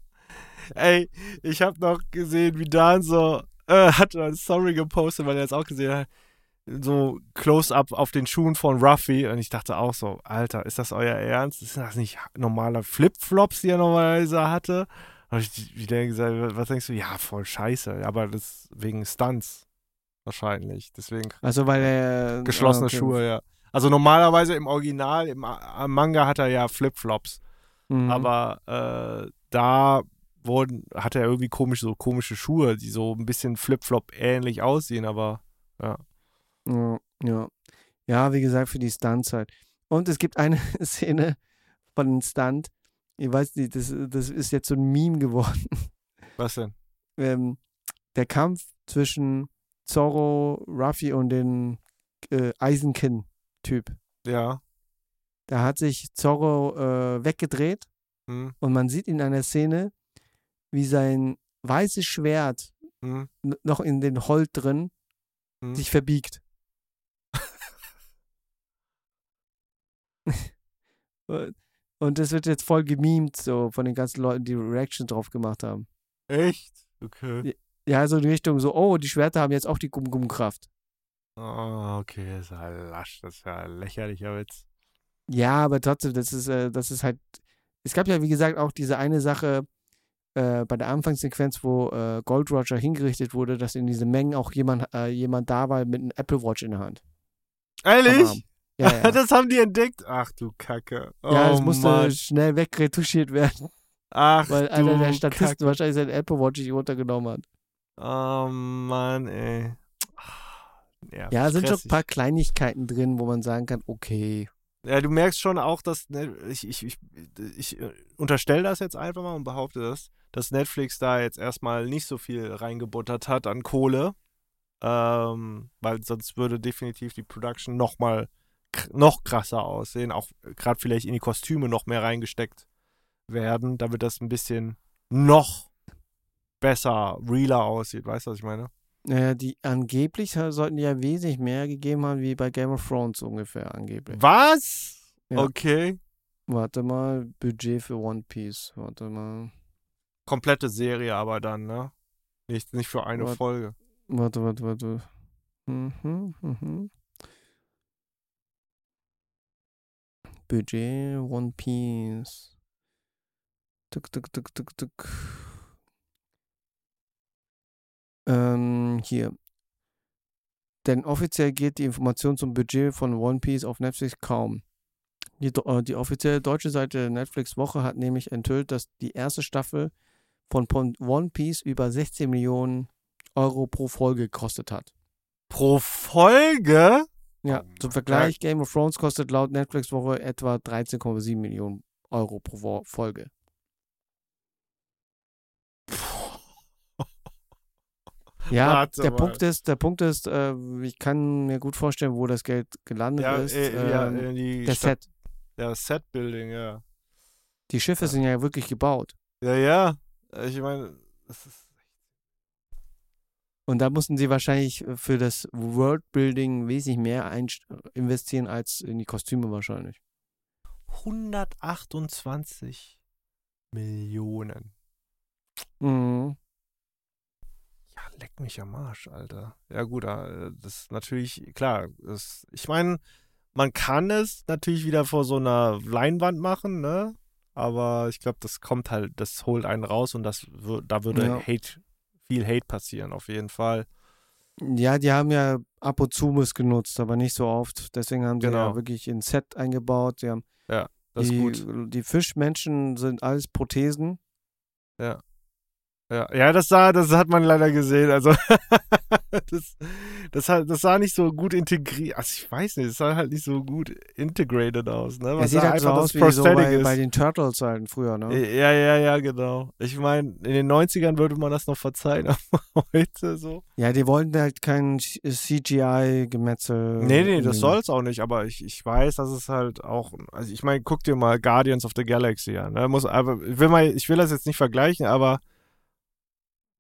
B: Ey, ich habe noch gesehen, wie Dan so, äh, hat eine Story gepostet, weil er es auch gesehen hat, so Close-Up auf den Schuhen von Ruffy und ich dachte auch so, Alter, ist das euer Ernst? Ist das nicht normale Flipflops, die er normalerweise hatte? Und ich wieder gesagt, was denkst du? Ja, voll scheiße, aber das wegen Stunts wahrscheinlich, deswegen
C: Also, weil er.
B: geschlossene
C: ah, okay.
B: Schuhe, ja. Also normalerweise im Original, im Manga hat er ja Flipflops.
C: Mhm.
B: Aber äh, da wurden, hat er irgendwie komisch, so komische Schuhe, die so ein bisschen Flip-Flop ähnlich aussehen, aber
C: Ja, ja. Ja, wie gesagt, für die Stunts halt. Und es gibt eine Szene von einem Stunt. Ich weiß nicht, das, das ist jetzt so ein Meme geworden.
B: was denn?
C: ähm, der Kampf zwischen Zorro, Ruffy und den äh, Eisenkinn-Typ.
B: Ja.
C: Da hat sich Zorro äh, weggedreht
B: Hm,
C: und man sieht in einer Szene, wie sein weißes Schwert
B: hm,
C: noch in den Holt drin
B: hm.
C: sich verbiegt. und das wird jetzt voll gemimt, so von den ganzen Leuten, die Reaction drauf gemacht haben.
B: Echt? Okay.
C: Ja, so in Richtung so, oh, die Schwerter haben jetzt auch die Gum-Gum-Kraft.
B: Ah, okay, das ist ja lasch, das ist ja ein lächerlicher Witz.
C: Ja, aber trotzdem, das ist, äh, das ist halt. Es gab ja, wie gesagt, auch diese eine Sache äh, bei der Anfangssequenz, wo äh, Gold Roger hingerichtet wurde, dass in diesen Mengen auch jemand, äh, jemand da war mit einem Apple Watch in der Hand.
B: Ehrlich?
C: Ja, ja.
B: das haben die entdeckt? Ach du Kacke. Oh,
C: ja, es musste
B: Mann.
C: schnell wegretuschiert werden,
B: Ach
C: weil
B: du
C: einer der
B: Kacke.
C: Statisten wahrscheinlich seine Apple Watch nicht runtergenommen hat.
B: Oh Mann, ey. Ja,
C: Ja, es sind schon ein paar Kleinigkeiten drin, wo man sagen kann, okay.
B: Ja, du merkst schon auch, dass ich, ich, ich, ich äh, unterstelle das jetzt einfach mal und behaupte das, dass Netflix da jetzt erstmal nicht so viel reingebuttert hat an Kohle, ähm, weil sonst würde definitiv die Production noch mal kr noch krasser aussehen, auch gerade vielleicht in die Kostüme noch mehr reingesteckt werden, damit das ein bisschen noch besser, realer aussieht. Weißt du, was ich meine?
C: Naja, die angeblich sollten die ja wesentlich mehr gegeben haben, wie bei Game of Thrones ungefähr angeblich.
B: Was?
C: Ja.
B: Okay.
C: Warte mal, Budget für One Piece. Warte mal.
B: Komplette Serie aber dann, ne? Nicht, nicht für eine
C: Warte.
B: Folge.
C: Warte, warte, warte. Mhm, mhm. Budget One Piece. Tuk, tuk, tuk, tuk, tuk. Ähm, hier. Denn offiziell geht die Information zum Budget von One Piece auf Netflix kaum. Die, äh, die offizielle deutsche Seite Netflix Woche hat nämlich enthüllt, dass die erste Staffel von One Piece über 16 Millionen Euro pro Folge gekostet hat.
B: Pro Folge?
C: Ja,
B: Oh,
C: zum Vergleich, Game of Thrones kostet laut Netflix Woche etwa 13,7 Millionen Euro pro Folge. Ja,
B: Warte
C: der
B: mal.
C: Punkt ist, der Punkt ist, äh, ich kann mir gut vorstellen, wo das Geld gelandet
B: Ja,
C: ist.
B: äh, ja,
C: ähm, der
B: Stadt,
C: Set.
B: ja, Set-Building, ja.
C: Die Schiffe sind ja wirklich gebaut.
B: Ja, ja. Ich meine, das ist
C: Und da mussten sie wahrscheinlich für das Worldbuilding wesentlich mehr investieren als in die Kostüme wahrscheinlich.
B: 128 Millionen.
C: Mhm.
B: leck mich am Arsch, Alter. Ja, gut, äh, das ist natürlich, klar, das, ich meine, man kann es natürlich wieder vor so einer Leinwand machen, ne? Aber ich glaube, das kommt halt, das holt einen raus und das da würde
C: Ja.
B: Hate, viel Hate passieren, auf jeden Fall.
C: Ja, die haben ja ab und zu Mist genutzt, aber nicht so oft. Deswegen haben sie ja
B: Genau.
C: wirklich ein Set eingebaut. Die, haben
B: Das ist
C: die,
B: gut.
C: die Fischmenschen sind alles Prothesen.
B: Ja. Ja, ja, das sah, das hat man leider gesehen. Also das, das, hat, das sah nicht so gut integriert. Also ich weiß nicht, es sah halt nicht so gut integrated aus, ne?
C: Es
B: Was
C: sieht halt so aus
B: das
C: wie so bei, bei den Turtles halt früher, ne?
B: Ja, ja, ja, genau. Ich meine, in den 90ern würde man das noch verzeihen, aber heute so.
C: Ja, die wollten halt kein CGI-Gemetzel.
B: Nee, nee, das soll's auch nicht, aber ich, ich weiß, dass es halt auch, also ich meine, guck dir mal Guardians of the Galaxy an. Ne? Muss, aber ich will mal, ich will das jetzt nicht vergleichen, aber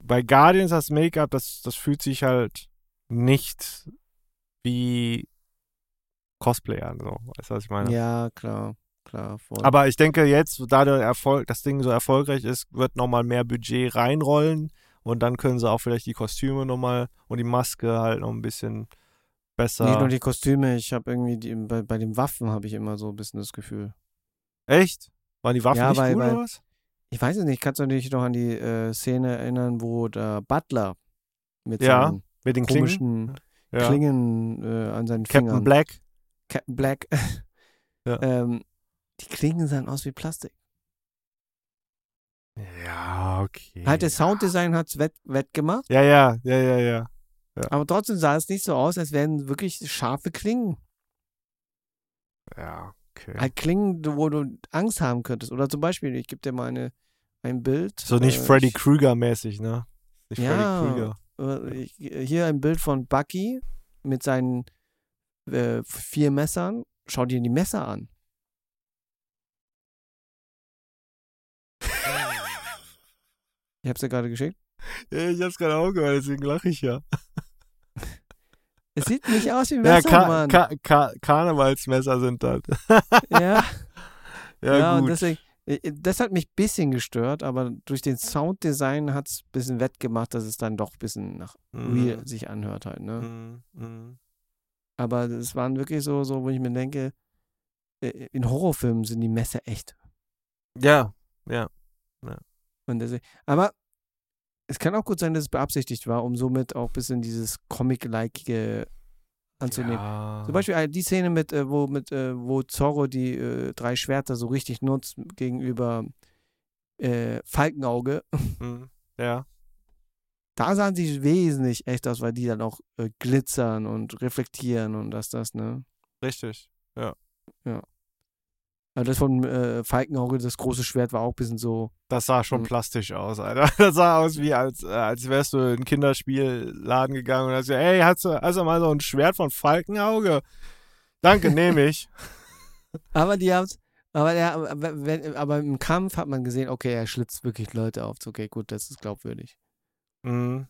B: bei Guardians das Make-up, das, das fühlt sich halt nicht wie Cosplay an, so. Weißt du, was ich meine?
C: Ja, klar, klar. Voll.
B: Aber ich denke jetzt, da der Erfolg, das Ding so erfolgreich ist, wird nochmal mehr Budget reinrollen und dann können sie auch vielleicht die Kostüme nochmal und die Maske halt noch ein bisschen besser.
C: Nicht nur die Kostüme, ich habe irgendwie die, bei, bei den Waffen habe ich immer so ein bisschen das Gefühl.
B: Echt? Waren die Waffen
C: Ja,
B: nicht
C: weil-
B: gut
C: weil-
B: oder was?
C: Ich weiß es nicht, kannst du dich noch an die äh, Szene erinnern, wo der Butler mit
B: Ja,
C: seinen
B: Mit den Klingen?
C: komischen
B: Ja.
C: Klingen äh, an seinen
B: Captain
C: Fingern.
B: Black.
C: Captain Black.
B: Ja.
C: ähm, die Klingen sahen aus wie Plastik.
B: Ja, okay.
C: Halt, das Sounddesign hat es wett, wettgemacht,
B: Ja, ja, ja, ja, ja.
C: aber trotzdem sah es nicht so aus, als wären wirklich scharfe Klingen.
B: Ja, okay.
C: Halt Klingen, wo du Angst haben könntest. Oder zum Beispiel, ich gebe dir mal eine, ein Bild.
B: So nicht
C: äh,
B: Freddy Krueger-mäßig, ne? Nicht
C: Ja.
B: Freddy Krueger.
C: Äh, Hier ein Bild von Bucky mit seinen äh, vier Messern. Schau dir die Messer an. Ich hab's dir gerade geschickt.
B: Ja, ich hab's gerade auch gehört, deswegen lache ich ja.
C: Es sieht nicht aus wie
B: Ja,
C: Messer,
B: Ka
C: Mann.
B: Ka Ka Karnevalsmesser sind das.
C: ja,
B: Ja,
C: ja,
B: gut.
C: deswegen, äh, das hat mich ein bisschen gestört, aber durch den Sounddesign hat es ein bisschen wettgemacht, dass es dann doch ein bisschen nach real
B: Mhm.
C: sich anhört halt, ne?
B: Mhm. Mhm.
C: Aber es waren wirklich so, so, wo ich mir denke, äh, in Horrorfilmen sind die Messer echt.
B: Ja, ja.
C: Und deswegen, aber es kann auch gut sein, dass es beabsichtigt war, um somit auch ein bisschen dieses Comic-like anzunehmen.
B: Ja.
C: Zum Beispiel äh, die Szene mit, äh, wo, mit, äh, wo Zorro die äh, drei Schwerter so richtig nutzt gegenüber äh, Falkenauge.
B: Mhm. Ja.
C: Da sahen sie wesentlich echt aus, weil die dann auch äh, glitzern und reflektieren und das, das, ne?
B: Richtig.
C: Also das von äh, Falkenauge, das große Schwert war auch ein bisschen so,
B: Das sah schon
C: Mhm.
B: plastisch aus, Alter. Das sah aus wie, als, äh, als wärst du in einen Kinderspielladen gegangen und hast gesagt, ey, hast du, hast du mal so ein Schwert von Falkenauge? Danke, nehme ich.
C: Aber die haben aber, der, aber, aber im Kampf hat man gesehen, okay, er schlitzt wirklich Leute auf. Okay, gut, das ist glaubwürdig.
B: Mhm.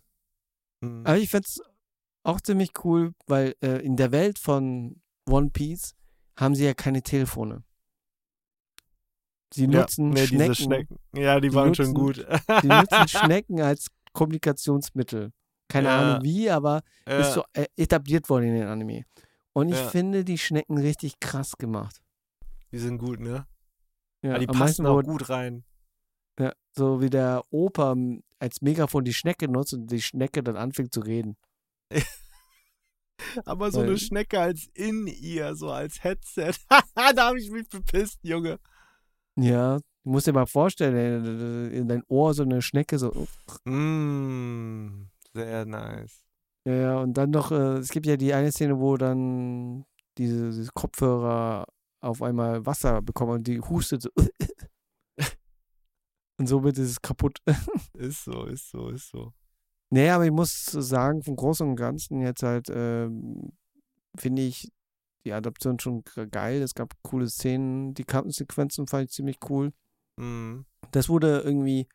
B: Mhm.
C: Aber ich find's auch ziemlich cool, weil äh, in der Welt von One Piece haben sie ja keine Telefone. Sie
B: Ja,
C: nutzen
B: nee,
C: Schnecken.
B: diese Schnecken. Ja, die,
C: Die
B: waren schon
C: nutzen-
B: gut.
C: Sie nutzen Schnecken als Kommunikationsmittel. Keine
B: Ja.
C: Ahnung wie, aber
B: Ja,
C: ist so äh, etabliert worden in den Anime. Und ich
B: Ja.
C: finde die Schnecken richtig krass gemacht.
B: die sind gut, ne?
C: Ja,
B: Ja, die
C: am
B: passen auch gut rein.
C: Ja, so wie der Opa m, als Megafon die Schnecke nutzt und die Schnecke dann anfängt zu reden.
B: Aber so
C: Weil-
B: eine Schnecke als in ihr, so als Headset. da habe ich mich bepisst, Junge.
C: Ja, du musst dir mal vorstellen, in dein Ohr so eine Schnecke so.
B: Mm, sehr nice.
C: Ja, ja, und dann noch, äh, es gibt ja die eine Szene, wo dann diese, diese Kopfhörer auf einmal Wasser bekommen und die hustet so. und somit ist es kaputt.
B: Ist so, ist so, ist so.
C: Nee, aber ich muss sagen, vom Großen und Ganzen jetzt halt, ähm, finde ich die Adaption schon geil. Es gab coole Szenen. Die Kampfsequenzen fand ich ziemlich cool.
B: Mm,
C: Das wurde irgendwie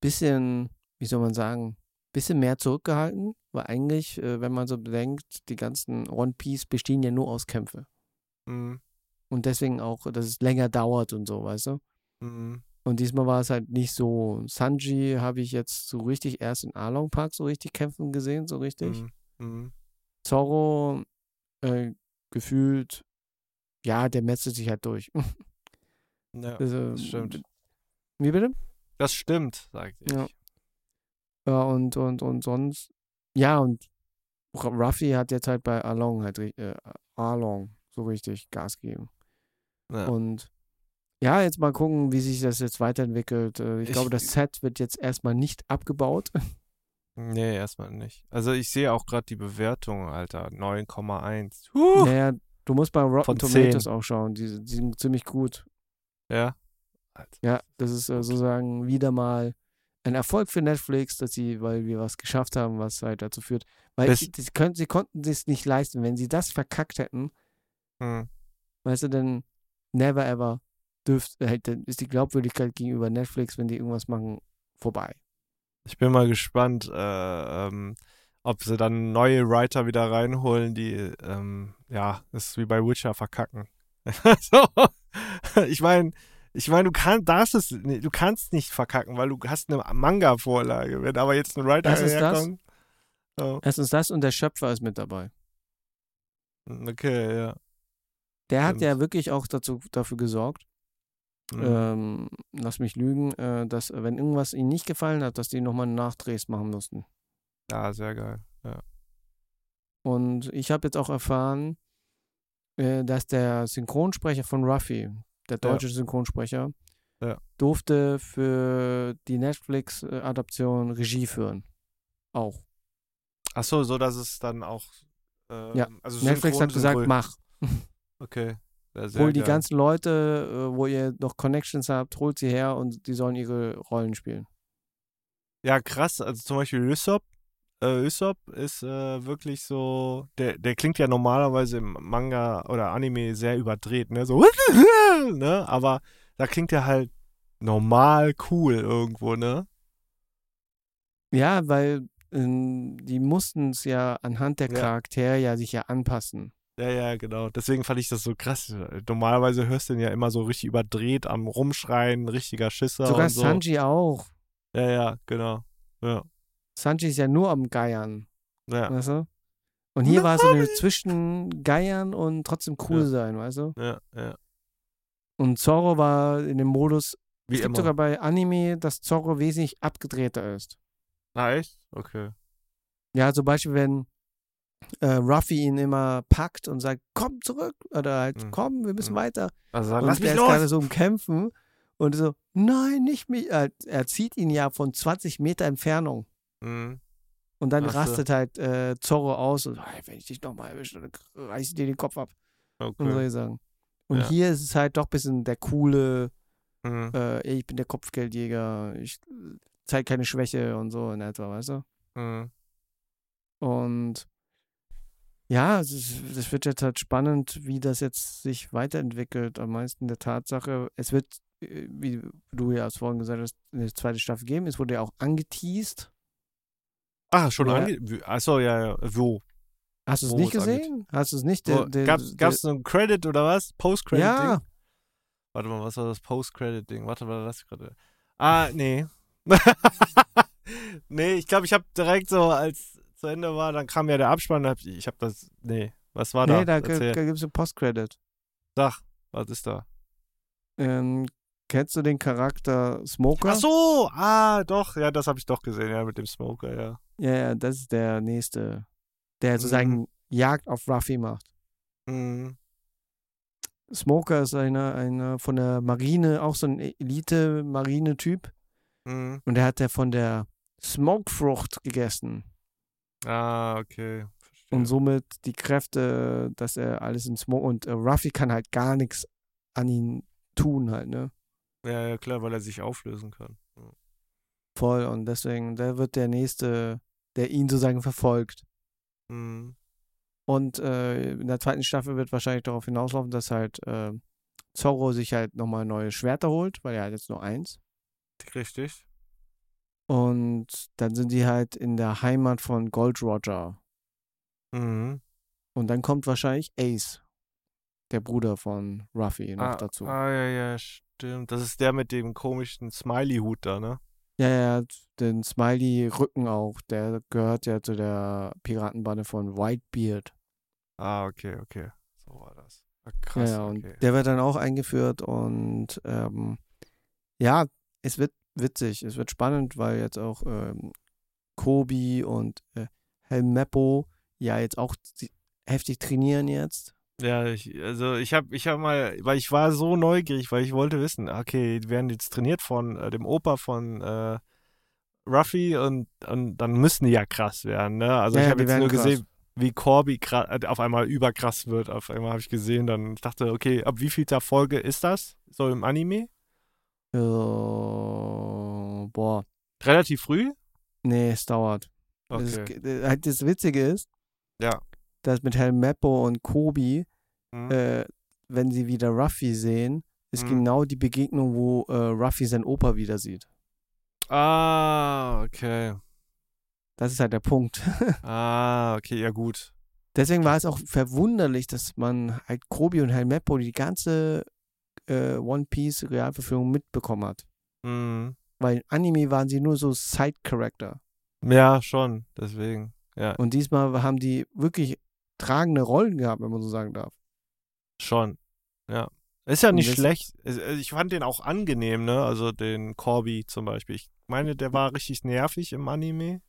C: bisschen, wie soll man sagen, bisschen mehr zurückgehalten, weil eigentlich, äh, wenn man so bedenkt, die ganzen One Piece bestehen ja nur aus Kämpfe.
B: mm,
C: Und deswegen auch, dass es länger dauert und so, weißt du?
B: mm.
C: Und diesmal war es halt nicht so. Sanji habe ich jetzt so richtig erst in Arlong Park so richtig kämpfen gesehen, so richtig.
B: Mhm. Mhm.
C: Zorro äh, gefühlt, ja, der metzelt sich halt durch.
B: Ja,
C: Also,
B: das stimmt.
C: Wie bitte?
B: Das stimmt, sagt ich.
C: Ja. Ja, und, und, und sonst, ja, und Ru- Ruffy hat jetzt halt bei Arlong halt, äh, Arlong so richtig Gas gegeben.
B: Ja.
C: Und ja, jetzt mal gucken, wie sich das jetzt weiterentwickelt. Äh, Ich,
B: Ich-
C: glaube, das Set wird jetzt erstmal nicht abgebaut.
B: Nee, erstmal nicht. Also ich sehe auch gerade die Bewertung, Alter. 9,1. Huh.
C: naja, du musst bei Rotten Tomatoes
B: 10.
C: auch schauen. Die, die sind ziemlich gut.
B: Ja. Alter.
C: Ja, das ist äh, sozusagen wieder mal ein Erfolg für Netflix, dass sie, weil wir was geschafft haben, was halt dazu führt. Weil
B: Das-
C: sie, können, sie konnten es nicht leisten. Wenn sie das verkackt hätten,
B: Hm.
C: weißt du, dann never ever dürft, äh, dann ist die Glaubwürdigkeit gegenüber Netflix, wenn die irgendwas machen, vorbei.
B: Ich bin mal gespannt, äh, ähm, ob sie dann neue Writer wieder reinholen, die, ähm, ja, das ist wie bei Witcher verkacken. so. Ich meine, ich meine, du kannst, darfst es, nee, du kannst nicht verkacken, weil du hast eine Manga-Vorlage. Wenn aber jetzt ein Writer
C: Das ist das.
B: herkommt. Oh,
C: Erstens das und der Schöpfer ist mit dabei.
B: okay, ja.
C: Der hat
B: Stimmt.
C: ja wirklich auch dazu, dafür gesorgt,
B: Mhm.
C: ähm, lass mich lügen, äh, dass, äh, wenn irgendwas ihnen nicht gefallen hat, dass die nochmal Nachdrehs machen mussten.
B: Ja, sehr geil. Ja.
C: Und ich habe jetzt auch erfahren, äh, dass der Synchronsprecher von Ruffy, der
B: Ja.
C: deutsche Synchronsprecher,
B: Ja.
C: durfte für die Netflix-Adaption Regie führen. Auch.
B: Ach so, so dass es dann auch. Ähm,
C: Ja,
B: also
C: Netflix hat gesagt, mach.
B: Okay. Ja,
C: Hol die
B: geil.
C: ganzen Leute, äh, wo ihr noch Connections habt, holt sie her und die sollen ihre Rollen spielen.
B: Ja, krass. Also zum Beispiel Usopp. Äh, Usopp ist äh, wirklich so. Der, der klingt ja normalerweise im Manga oder Anime sehr überdreht, ne? So. ne? Aber da klingt er halt normal cool irgendwo, ne?
C: Ja, weil ähm, die mussten es ja anhand der
B: Ja.
C: Charaktere ja sich ja anpassen.
B: Ja, ja, genau. Deswegen fand ich das so krass. Normalerweise hörst du ihn ja immer so richtig überdreht am Rumschreien, richtiger Schisser
C: Sogar
B: so.
C: Sanji auch.
B: Ja, ja, genau. Ja.
C: Sanji ist ja nur am Geiern.
B: Ja,
C: Weißt du? Und hier war es so eine zwischen Geiern und trotzdem cool
B: Ja.
C: sein, weißt du?
B: ja, ja.
C: Und Zorro war in dem Modus,
B: Wie
C: es gibt
B: immer.
C: sogar bei Anime, dass Zorro wesentlich abgedrehter ist.
B: Ah, echt? Okay.
C: Ja, zum Beispiel, wenn äh, Ruffy ihn immer packt und sagt, komm zurück, oder halt,
B: Mhm.
C: komm, wir müssen
B: Mhm.
C: weiter.
B: Also dann
C: Und
B: lass
C: der
B: mich
C: ist gerade
B: los.
C: so im Kämpfen und so, nein, nicht mich. Er, er zieht ihn ja von 20 Meter Entfernung.
B: Mhm.
C: Und dann
B: Ach so.
C: rastet halt äh, Zorro aus und "Hey, wenn ich dich nochmal erwische, dann reiß ich dir den Kopf ab. Und
B: Okay.
C: soll ich sagen. Und
B: Ja.
C: hier ist es halt doch ein bisschen der coole,
B: Mhm.
C: äh, ich bin der Kopfgeldjäger, ich zeige keine Schwäche und so in etwa, weißt du?
B: Mhm.
C: Und ja, es es wird jetzt halt spannend, wie das jetzt sich weiterentwickelt. Am meisten der Tatsache, es wird, äh, wie du ja vorhin gesagt hast, eine zweite Staffel geben. Es wurde ja auch angeteased.
B: Ah, schon
C: Ja.
B: ange... Achso, ja, ja. Wo?
C: Hast du es nicht gesehen? Hast du es nicht?
B: Wo?
C: Der, der,
B: Gab es einen Credit oder was? Post-Credit-Ding?
C: ja,
B: Warte mal, was war das Post-Credit-Ding? Warte mal, das gerade. Ah, nee. nee, ich glaube, ich habe direkt so, als zu Ende war, dann kam ja der Abspann. da Hab ich habe das. Nee, was war
C: nee,
B: da?
C: da
B: Erzähl.
C: gibt es einen Post-Credit.
B: Sag, was ist da?
C: Ähm, kennst du den Charakter Smoker?
B: Ach so, ah, doch, ja, das habe ich doch gesehen, ja, mit dem Smoker, ja.
C: Ja, ja, das ist der nächste, der sozusagen
B: Mhm.
C: Jagd auf Ruffy macht.
B: Mhm.
C: Smoker ist einer, einer von der Marine, auch so ein Elite-Marine-Typ.
B: Mhm.
C: Und der hat ja von der Smokefrucht gegessen.
B: Ah, okay. Verstehe.
C: Und somit die Kräfte, dass er alles in Smoke. Und äh, Ruffy kann halt gar nichts an ihn tun, halt, ne?
B: Ja, ja, klar, weil er sich auflösen kann. Ja.
C: Voll. Und deswegen, der wird der Nächste, der ihn sozusagen verfolgt.
B: Mhm.
C: Und äh, in der zweiten Staffel wird wahrscheinlich darauf hinauslaufen, dass halt äh, Zorro sich halt nochmal neue Schwerter holt, weil er hat jetzt nur eins.
B: Richtig.
C: Und dann sind die halt in der Heimat von Gold Roger.
B: Mhm.
C: Und dann kommt wahrscheinlich Ace, der Bruder von Ruffy, noch
B: ah,
C: dazu.
B: Ah, ja, ja, stimmt. Das ist der mit dem komischen Smiley-Hut da, ne?
C: Ja, ja, den Smiley-Rücken auch. Der gehört ja zu der Piratenbande von Whitebeard.
B: Ah, okay, okay. So war das. Ah,
C: Ja,
B: krass,
C: ja, und
B: okay.
C: der wird dann auch eingeführt und ähm, ja, es wird witzig, es wird spannend, weil jetzt auch ähm, Kobi und äh, Helmeppo ja jetzt auch heftig trainieren jetzt.
B: Ja, ich, also ich habe ich hab mal, weil ich war so neugierig, weil ich wollte wissen, okay, die werden jetzt trainiert von äh, dem Opa von äh, Ruffy und, und dann müssen die ja krass werden, ne? Also
C: Ja,
B: ich habe jetzt nur
C: krass.
B: gesehen, wie Corby äh, auf einmal überkrass wird. Auf einmal habe ich gesehen, dann ich dachte, okay, ab wie vielter Folge ist das? So im Anime?
C: Äh, boah,
B: Relativ früh?
C: nee, es dauert.
B: Okay.
C: Das, äh, halt das Witzige ist,
B: Ja.
C: dass mit Helmeppo und Kobi,
B: Mhm.
C: äh, wenn sie wieder Ruffy sehen, ist
B: Mhm.
C: genau die Begegnung, wo äh, Ruffy seinen Opa wieder sieht.
B: Ah, okay.
C: Das ist halt der Punkt.
B: Ah, okay, ja gut.
C: Deswegen war es auch verwunderlich, dass man halt Kobi und Helmeppo die ganze äh, One Piece Realverfilmung mitbekommen hat.
B: Mhm.
C: Weil im Anime waren sie nur so Side-Character.
B: Ja, schon, deswegen. Ja,
C: Und diesmal haben die wirklich tragende Rollen gehabt, wenn man so sagen darf.
B: schon. Ja. Ist ja nicht schlecht. Äh, Ich fand den auch angenehm, ne? Also den Corby zum Beispiel. Ich meine, der war richtig nervig im Anime.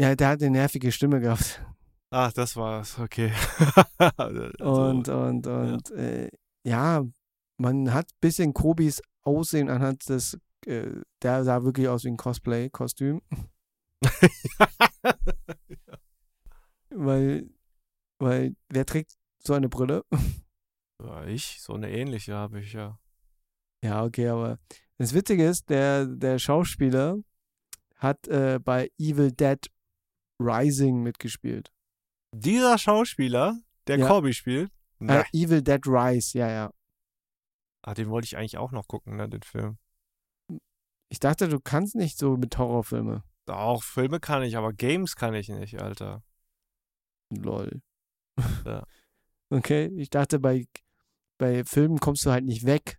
C: Ja, der hat eine nervige Stimme gehabt.
B: Ach, das war's, okay. also,
C: Und, und, und, äh, ja, man hat ein bisschen Kobis Aussehen anhand des, äh, der sah wirklich aus wie ein Cosplay-Kostüm. Weil, weil, wer trägt so eine Brille?
B: ja, ich, so eine ähnliche habe ich ja.
C: Ja, okay, aber das Witzige ist, der, der Schauspieler hat äh, bei Evil Dead Rising mitgespielt.
B: Dieser Schauspieler, der
C: Ja.
B: Corby spielt,
C: Äh, Evil Dead Rise, ja, ja.
B: Ah, den wollte ich eigentlich auch noch gucken, ne, den Film.
C: Ich dachte, du kannst nicht so mit Horrorfilme.
B: Auch Filme kann ich, aber Games kann ich nicht, Alter.
C: Lol.
B: Ja.
C: Okay, ich dachte, bei, bei Filmen kommst du halt nicht weg.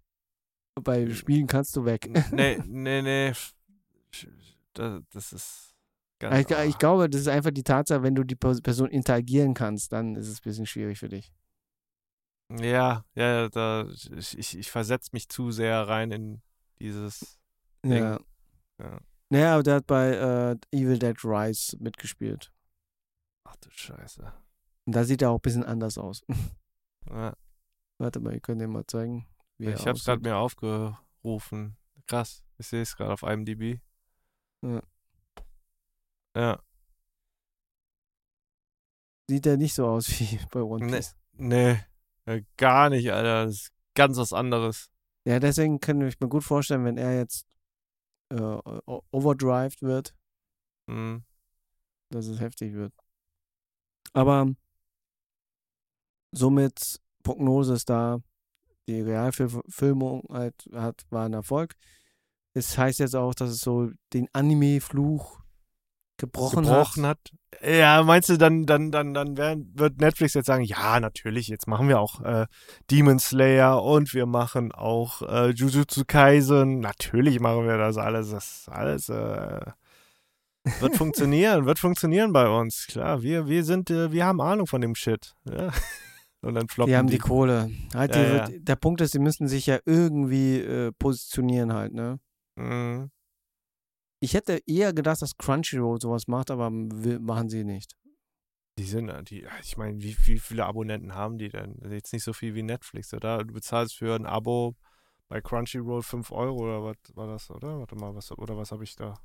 C: Bei Spielen kannst du weg.
B: nee, nee, nee. Das, das ist ganz.
C: Aber ich,
B: ah.
C: ich glaube, das ist einfach die Tatsache, wenn du die Pers- Person interagieren kannst, dann ist es ein bisschen schwierig für dich.
B: Ja, ja, da, ich, ich, ich versetze mich zu sehr rein in dieses. Ding.
C: Ja.
B: Ja.
C: Naja, aber der hat bei äh, Evil Dead Rise mitgespielt.
B: Ach du Scheiße.
C: Und da sieht er auch ein bisschen anders aus.
B: Ja,
C: Warte mal, ich könnte dir mal zeigen, wie
B: ich habe es gerade mir aufgerufen. Krass, ich sehe es gerade auf IMDb.
C: Ja.
B: Ja,
C: Sieht er nicht so aus wie bei One
B: Nee.
C: Piece.
B: nee, äh, gar nicht, Alter. Das ist ganz was anderes.
C: Ja, deswegen kann ich mir gut vorstellen, wenn er jetzt äh, overdrived wird,
B: Hm.
C: dass es heftig wird. Aber somit Prognose ist da, die Realverfilmung halt, hat, war ein Erfolg. Es heißt jetzt auch, dass es so den Anime-Fluch gebrochen,
B: gebrochen
C: hat.
B: hat. Ja, meinst du, dann, dann, dann, dann wird Netflix jetzt sagen, ja, natürlich, jetzt machen wir auch äh, Demon Slayer und wir machen auch äh, Jujutsu Kaisen. Natürlich machen wir das alles. Das alles äh, wird funktionieren, wird funktionieren bei uns. Klar, wir, wir sind, äh, wir haben Ahnung von dem Shit. Ja. Und dann floppen
C: Die haben die Kohle. Halt, die,
B: Ja,
C: Der Punkt ist, sie müssen sich ja irgendwie äh, positionieren halt, ne?
B: Mhm.
C: Ich hätte eher gedacht, dass Crunchyroll sowas macht, aber machen sie nicht.
B: Die sind, äh, die, ich meine, wie, wie viele Abonnenten haben die denn? Jetzt nicht so viel wie Netflix, oder? Du bezahlst für ein Abo bei Crunchyroll 5 Euro oder was war das, oder? Warte mal, was, oder was habe ich da?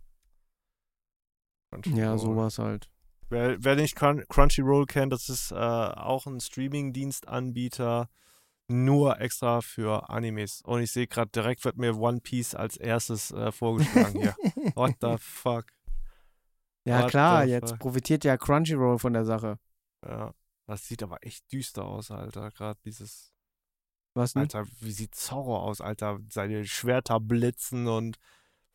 C: Ja, sowas halt.
B: Wer, wer nicht Crun- Crunchyroll kennt, das ist äh, auch ein Streaming-Dienstanbieter, nur extra für Animes. Und ich sehe gerade, direkt wird mir One Piece als erstes äh, vorgeschlagen hier. What the fuck?
C: ja,
B: What
C: klar, jetzt
B: fuck?
C: profitiert ja Crunchyroll von der Sache.
B: Ja, das sieht aber echt düster aus, Alter. Gerade dieses
C: Was denn?
B: Alter, wie sieht Zorro aus, Alter? Seine Schwerter blitzen und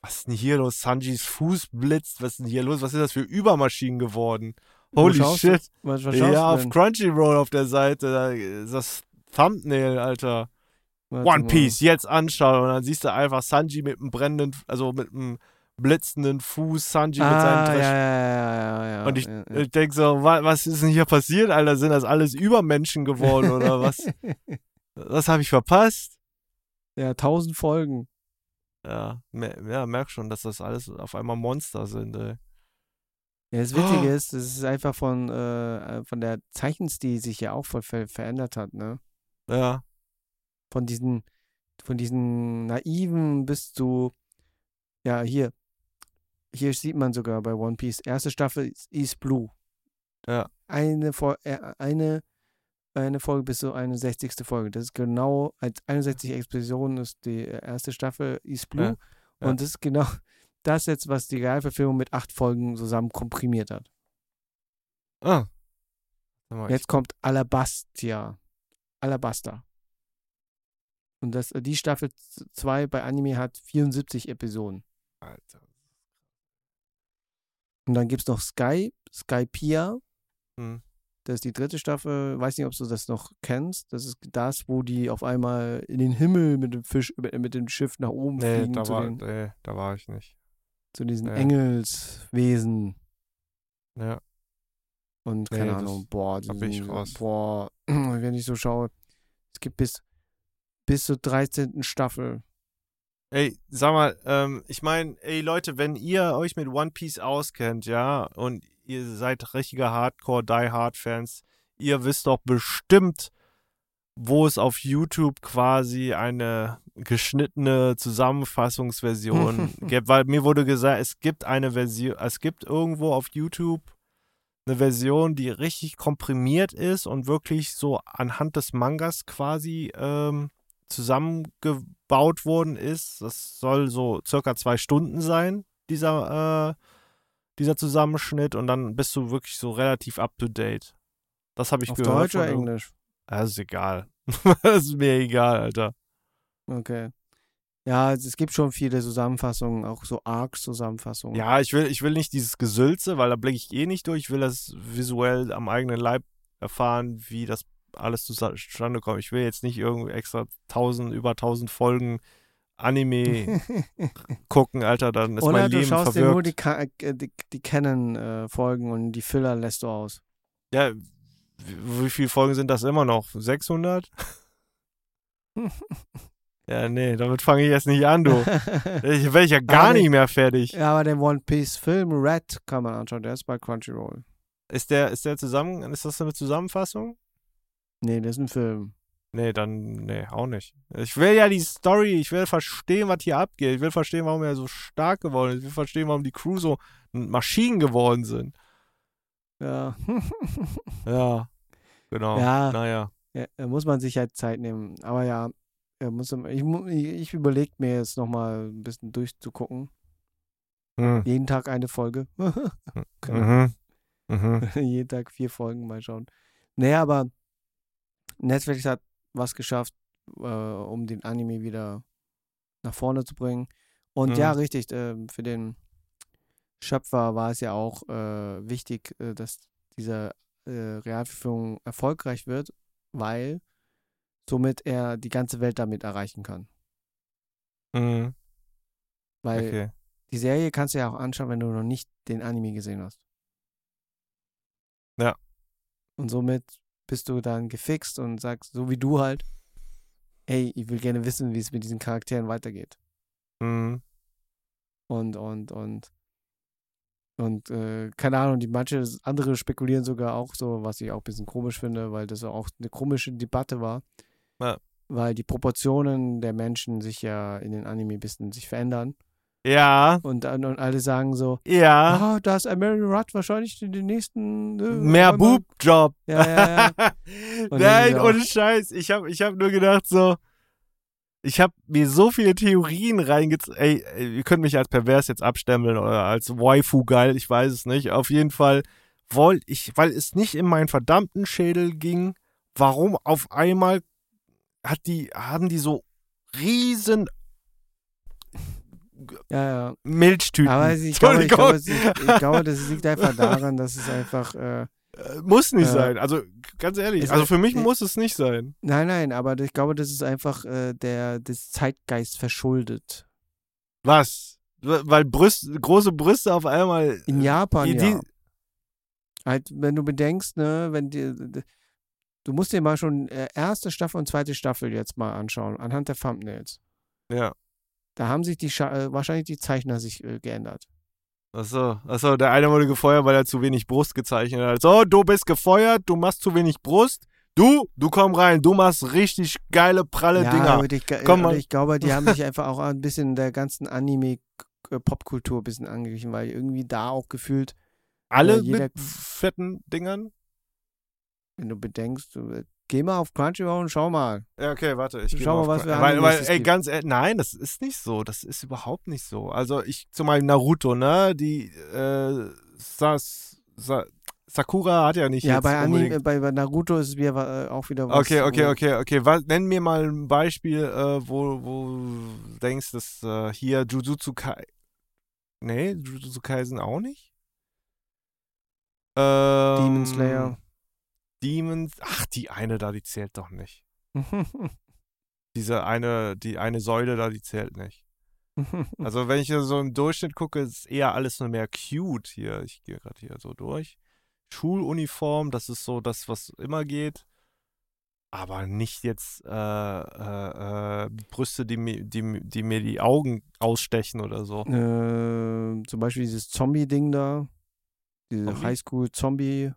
B: was ist denn hier los? Sanjis Fuß blitzt. Was ist denn hier los? Was ist das für Übermaschinen geworden?
C: Wo
B: Holy
C: du?
B: shit.
C: Was, was
B: Ja, auf? Crunchyroll auf der Seite. Da das Thumbnail, Alter.
C: Warte
B: One
C: mal.
B: Piece, jetzt anschauen. Und dann siehst du einfach Sanji mit einem brennenden, also mit einem blitzenden Fuß, Sanji mit seinem
C: Ah,
B: Dresch.
C: ja, ja, ja, ja.
B: Und ich,
C: ja, ja.
B: ich denke so, wa was ist denn hier passiert, Alter? Sind das alles Übermenschen geworden oder was? Was habe ich verpasst?
C: ja, tausend Folgen.
B: Ja, mer ja, merk schon, dass das alles auf einmal Monster sind, ey.
C: Ja, das
B: Oh.
C: Witzige ist, es ist einfach von, äh, von der Zeichenstil sich ja auch voll ver verändert hat, ne?
B: Ja.
C: Von diesen, von diesen naiven bis zu, ja, hier. Hier sieht man sogar bei One Piece, erste Staffel ist East Blue.
B: Ja.
C: Eine, äh, eine, eine Folge bis zur 61. Folge. Das ist genau, als 61 Expeditionen ist die erste Staffel East Blue.
B: Ja, ja.
C: Und das ist genau das jetzt, was die Realverfilmung mit acht Folgen zusammen komprimiert hat.
B: Ah.
C: Jetzt kommt Alabastia. Alabasta. Und das, die Staffel 2 bei Anime hat 74 Episoden.
B: Alter.
C: Und dann gibt es noch Sky, Skypia.
B: Hm.
C: Das ist die dritte Staffel. Weiß nicht, ob du das noch kennst. Das ist das, wo die auf einmal in den Himmel mit dem Fisch, mit, dem Schiff nach oben
B: Nee,
C: fliegen
B: da
C: zu,
B: war,
C: den,
B: nee, da war ich nicht.
C: zu diesen
B: Ja.
C: Engelswesen.
B: Ja.
C: Und keine Ahnung, boah,
B: da bin ich raus.
C: boah, wenn ich so schaue, es gibt bis, bis zur 13. Staffel.
B: Ey, sag mal, ähm, ich meine, ey Leute, wenn ihr euch mit One Piece auskennt, ja, und ihr seid richtige Hardcore Die Hard Fans, ihr wisst doch bestimmt, wo es auf YouTube quasi eine geschnittene Zusammenfassungsversion gibt, weil mir wurde gesagt, es gibt eine Version, es gibt irgendwo auf YouTube eine Version, die richtig komprimiert ist und wirklich so anhand des Mangas quasi ähm, zusammengebaut worden ist. Das soll so circa zwei Stunden sein, dieser, äh, dieser Zusammenschnitt. Und dann bist du wirklich so relativ up to date. Das habe ich
C: Auf
B: gehört.
C: Deutsch oder Englisch?
B: Ja, ist egal. das ist mir egal, Alter.
C: Okay. Ja, es gibt schon viele Zusammenfassungen, auch so Arcs-Zusammenfassungen.
B: Ja, ich will, ich will nicht dieses Gesülze, weil da blicke ich eh nicht durch. Ich will das visuell am eigenen Leib erfahren, wie das alles zustande kommt. Ich will jetzt nicht irgendwie extra tausend, über tausend Folgen Anime gucken, Alter, dann ist
C: Oder
B: mein
C: du
B: Leben
C: schaust dir nur
B: verwirrt.
C: die, Ka äh, die, die Canon-Folgen und die Filler lässt du aus.
B: Ja, wie, wie viele Folgen sind das immer noch? 600? Ja, nee, damit fange ich jetzt nicht an, du. Ich werde ich ja gar nicht mehr fertig.
C: ja, aber den One Piece-Film Red kann man anschauen, der ist bei Crunchyroll.
B: Ist der, ist der zusammen, ist das eine Zusammenfassung?
C: Nee, das ist ein Film.
B: Nee, dann, nee, auch nicht. Ich will ja die Story, ich will verstehen, was hier abgeht. Ich will verstehen, warum er so stark geworden ist. Ich will verstehen, warum die Crew so Maschinen geworden sind.
C: Ja.
B: Ja, genau.
C: Ja.
B: Naja.
C: ja, da muss man sich halt Zeit nehmen. Aber ja, er muss, ich, ich überlege mir jetzt nochmal ein bisschen durchzugucken.
B: Hm.
C: Jeden Tag eine Folge. Genau.
B: Mhm. Mhm.
C: Jeden Tag vier Folgen mal schauen. Naja, aber Netflix hat was geschafft, äh, um den Anime wieder nach vorne zu bringen. Und
B: Mhm.
C: ja, richtig, ähm, für den Schöpfer war es ja auch äh, wichtig, äh, dass diese äh, Realverfilmung erfolgreich wird, weil somit er die ganze Welt damit erreichen kann.
B: Mhm.
C: Weil
B: Okay.
C: die Serie kannst du ja auch anschauen, wenn du noch nicht den Anime gesehen hast.
B: Ja.
C: Und somit bist du dann gefixt und sagst, so wie du halt, hey, ich will gerne wissen, wie es mit diesen Charakteren weitergeht.
B: Mhm.
C: Und, und, und, und, äh, keine Ahnung, die manche andere spekulieren sogar auch so, was ich auch ein bisschen komisch finde, weil das auch eine komische Debatte war.
B: Ja.
C: Weil die Proportionen der Menschen sich ja in den Anime ein bisschen sich verändern.
B: Ja,
C: Und, und alle sagen so,
B: ja.
C: ah, da ist American Rudd wahrscheinlich in den nächsten. Äh,
B: Mehr Boob-Job.
C: Ja, ja, ja.
B: Nein, ohne Scheiß. Ich habe ich hab nur gedacht so, ich habe mir so viele Theorien reingezogen. Ey, ihr könnt mich als pervers jetzt abstempeln oder als Waifu geil, ich weiß es nicht. Auf jeden Fall wollte ich, weil es nicht in meinen verdammten Schädel ging, warum auf einmal hat die, haben die so riesen
C: ja, ja.
B: Milchtüten.
C: Aber ich glaube, ich, glaube, es ich glaube, das liegt einfach daran, dass es einfach, äh,
B: Äh, muss nicht
C: Äh,
B: sein. Also ganz ehrlich, also für mich
C: äh,
B: muss es nicht sein.
C: Nein, nein, aber ich glaube, das ist einfach äh, der des Zeitgeist verschuldet.
B: Was? Weil Brüste, große Brüste auf einmal.
C: In Japan,
B: die,
C: ja. Halt, wenn du bedenkst, ne, wenn die, du musst dir mal schon äh, erste Staffel und zweite Staffel jetzt mal anschauen, anhand der Thumbnails.
B: ja.
C: Da haben sich die Scha äh, wahrscheinlich die Zeichner sich äh, geändert.
B: Achso, achso, der eine wurde gefeuert, weil er zu wenig Brust gezeichnet hat. So, du bist gefeuert, du machst zu wenig Brust. Du, du komm rein, du machst richtig geile, pralle
C: ja,
B: Dinger.
C: aber ich,
B: Komm mal.
C: ich glaube, die haben sich einfach auch ein bisschen der ganzen Anime-Popkultur ein bisschen angeglichen, weil irgendwie da auch gefühlt,
B: Alle mit fetten Dingern?
C: Wenn du bedenkst, du, äh, geh mal auf Crunchyroll und schau mal.
B: Ja, okay, warte. Ich
C: Schau
B: mal
C: was
B: Cra-
C: für
B: weil, weil, ey, ganz ehrlich, nein, das ist nicht so. Das ist überhaupt nicht so. Also ich, zum Beispiel Naruto, ne? Die, äh, Sas, Sa, Sakura hat ja nicht
C: Ja, bei, Anime, bei, bei Naruto ist es wieder äh, auch wieder was.
B: Okay, okay, okay, okay. Was, nenn mir mal ein Beispiel, äh, wo, wo du denkst, dass äh, hier Jujutsu Kai. Nee, Jujutsu Kaisen auch nicht? Ähm,
C: Demon Slayer.
B: Demons. Ach, die eine da, die zählt doch nicht. Diese eine, die eine Säule da, die zählt nicht. Also, wenn ich hier so im Durchschnitt gucke, ist eher alles nur mehr cute hier. Ich gehe gerade hier so durch. Schuluniform, das ist so das, was immer geht. Aber nicht jetzt äh, äh, äh, Brüste, die, mi- die, die mir die Augen ausstechen oder so.
C: äh, zum Beispiel dieses Zombie-Ding da. Diese
B: Zombie?
C: Highschool-Zombie.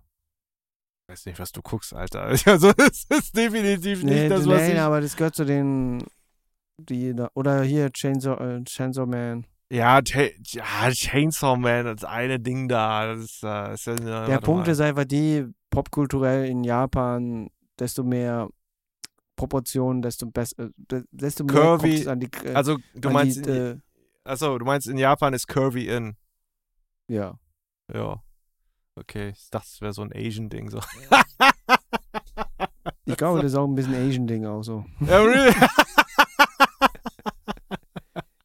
B: Ich weiß nicht, was du guckst, Alter. Also, es ist definitiv nicht
C: Nee,
B: das, was
C: nee,
B: ich...
C: aber das gehört zu den. Die da, oder hier Chainsaw, äh, Chainsaw Man.
B: Ja, ja, Chainsaw Man, das eine Ding da. Das ist, äh, ist ja,
C: Der Punkt
B: mal.
C: ist einfach die, popkulturell in Japan, desto mehr Proportionen, desto besser, de- desto mehr
B: Curvy,
C: an die, äh,
B: Also, du meinst,
C: die, äh,
B: achso, du meinst, in Japan ist Curvy in.
C: ja.
B: Ja. Okay, ich dachte, es wäre so ein Asian-Ding. So.
C: Ich glaube, das ist auch ein bisschen Asian-Ding auch so.
B: ja, really?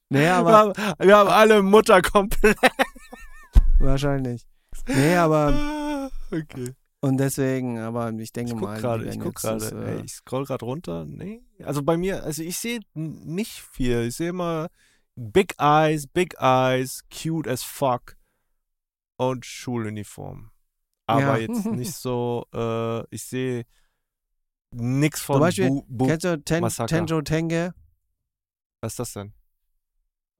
C: Nee,
B: wir,
C: aber
B: haben, wir haben alle Mutter komplett.
C: wahrscheinlich. Nee, aber
B: okay.
C: und deswegen, aber ich denke
B: Ich guck
C: mal,
B: ich guck gerade.
C: äh,
B: Ich scroll gerade runter. Nee. Also bei mir, also ich sehe nicht viel. Ich sehe immer Big Eyes, Big Eyes, cute as fuck und Schuluniform. Aber
C: Ja.
B: jetzt nicht so, äh, ich sehe nix von
C: Zum Beispiel,
B: Bu Bu
C: Kennst du Ten,
B: Massaker.
C: Tenjo Tenge?
B: Was ist das denn?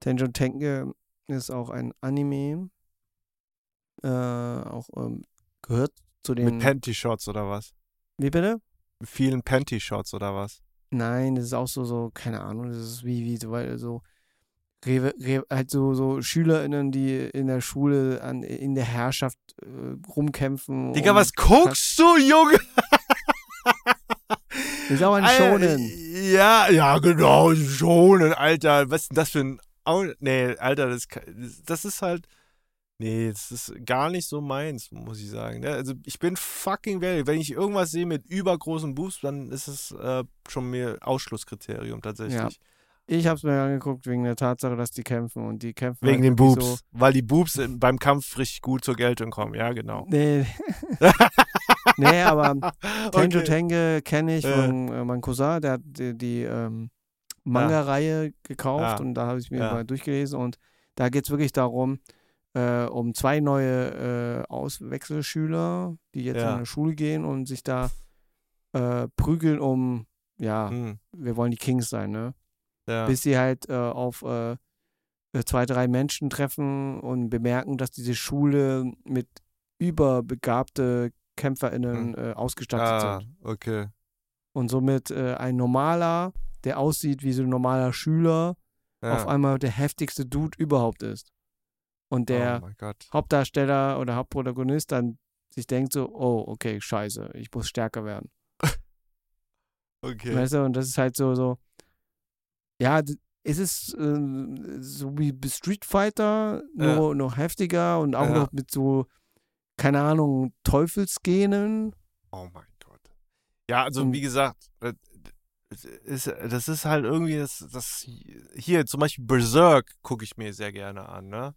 C: Tenjo Tenge ist auch ein Anime. Äh, auch ähm, gehört zu den.
B: Mit Panty-Shots oder was?
C: Wie bitte?
B: Mit vielen Panty-Shots oder was?
C: Nein, das ist auch so, so, keine Ahnung, das ist wie, wie so, weil so, Rewe, Rewe, halt so, so SchülerInnen, die in der Schule an, in der Herrschaft äh, rumkämpfen.
B: Digga, was guckst du, Junge?
C: Ist auch ein Shonen.
B: Ja, ja, genau, Schonen, Alter. Was ist denn das für ein. Nee, Alter, das, das- ist halt. Nee, das ist gar nicht so meins, muss ich sagen. ne? Also, ich bin fucking well. Wenn ich irgendwas sehe mit übergroßen Boobs, dann ist es äh, schon mir Ausschlusskriterium tatsächlich.
C: Ja. Ich hab's mir angeguckt wegen der Tatsache, dass die kämpfen und die kämpfen.
B: Wegen
C: halt
B: den Boobs. Weil die Boobs beim Kampf richtig gut zur Geltung kommen. Ja, genau.
C: So, nee. nee, aber Tenjo
B: Okay.
C: Tenge kenne ich
B: Ja.
C: von äh, meinem Cousin, der hat die, die ähm, Manga-Reihe gekauft
B: Ja.
C: und da habe ich mir
B: Ja.
C: mal durchgelesen und da geht es wirklich darum, äh, um zwei neue äh, Auswechselschüler, die jetzt
B: Ja.
C: in die Schule gehen und sich da äh, prügeln um, ja,
B: Hm,
C: wir wollen die Kings sein, ne?
B: Ja.
C: Bis sie halt äh, auf äh, äh, zwei, drei Menschen treffen und bemerken, dass diese Schule mit überbegabte KämpferInnen äh, ausgestattet
B: ah,
C: sind.
B: okay.
C: Und somit äh, ein normaler, der aussieht wie so ein normaler Schüler,
B: Ja.
C: auf einmal der heftigste Dude überhaupt ist. Und der
B: Oh.
C: Hauptdarsteller oder Hauptprotagonist dann sich denkt so, oh, okay, scheiße, ich muss stärker werden.
B: Okay.
C: Weißt du, und das ist halt so, so, ja, es ist äh, so wie Street Fighter, nur noch heftiger und auch
B: Ja.
C: noch mit so, keine Ahnung, Teufelsgenen.
B: Oh mein Gott. Ja, also
C: Und-
B: wie gesagt, äh, ist, das ist halt irgendwie das, das hier zum Beispiel Berserk gucke ich mir sehr gerne an, ne?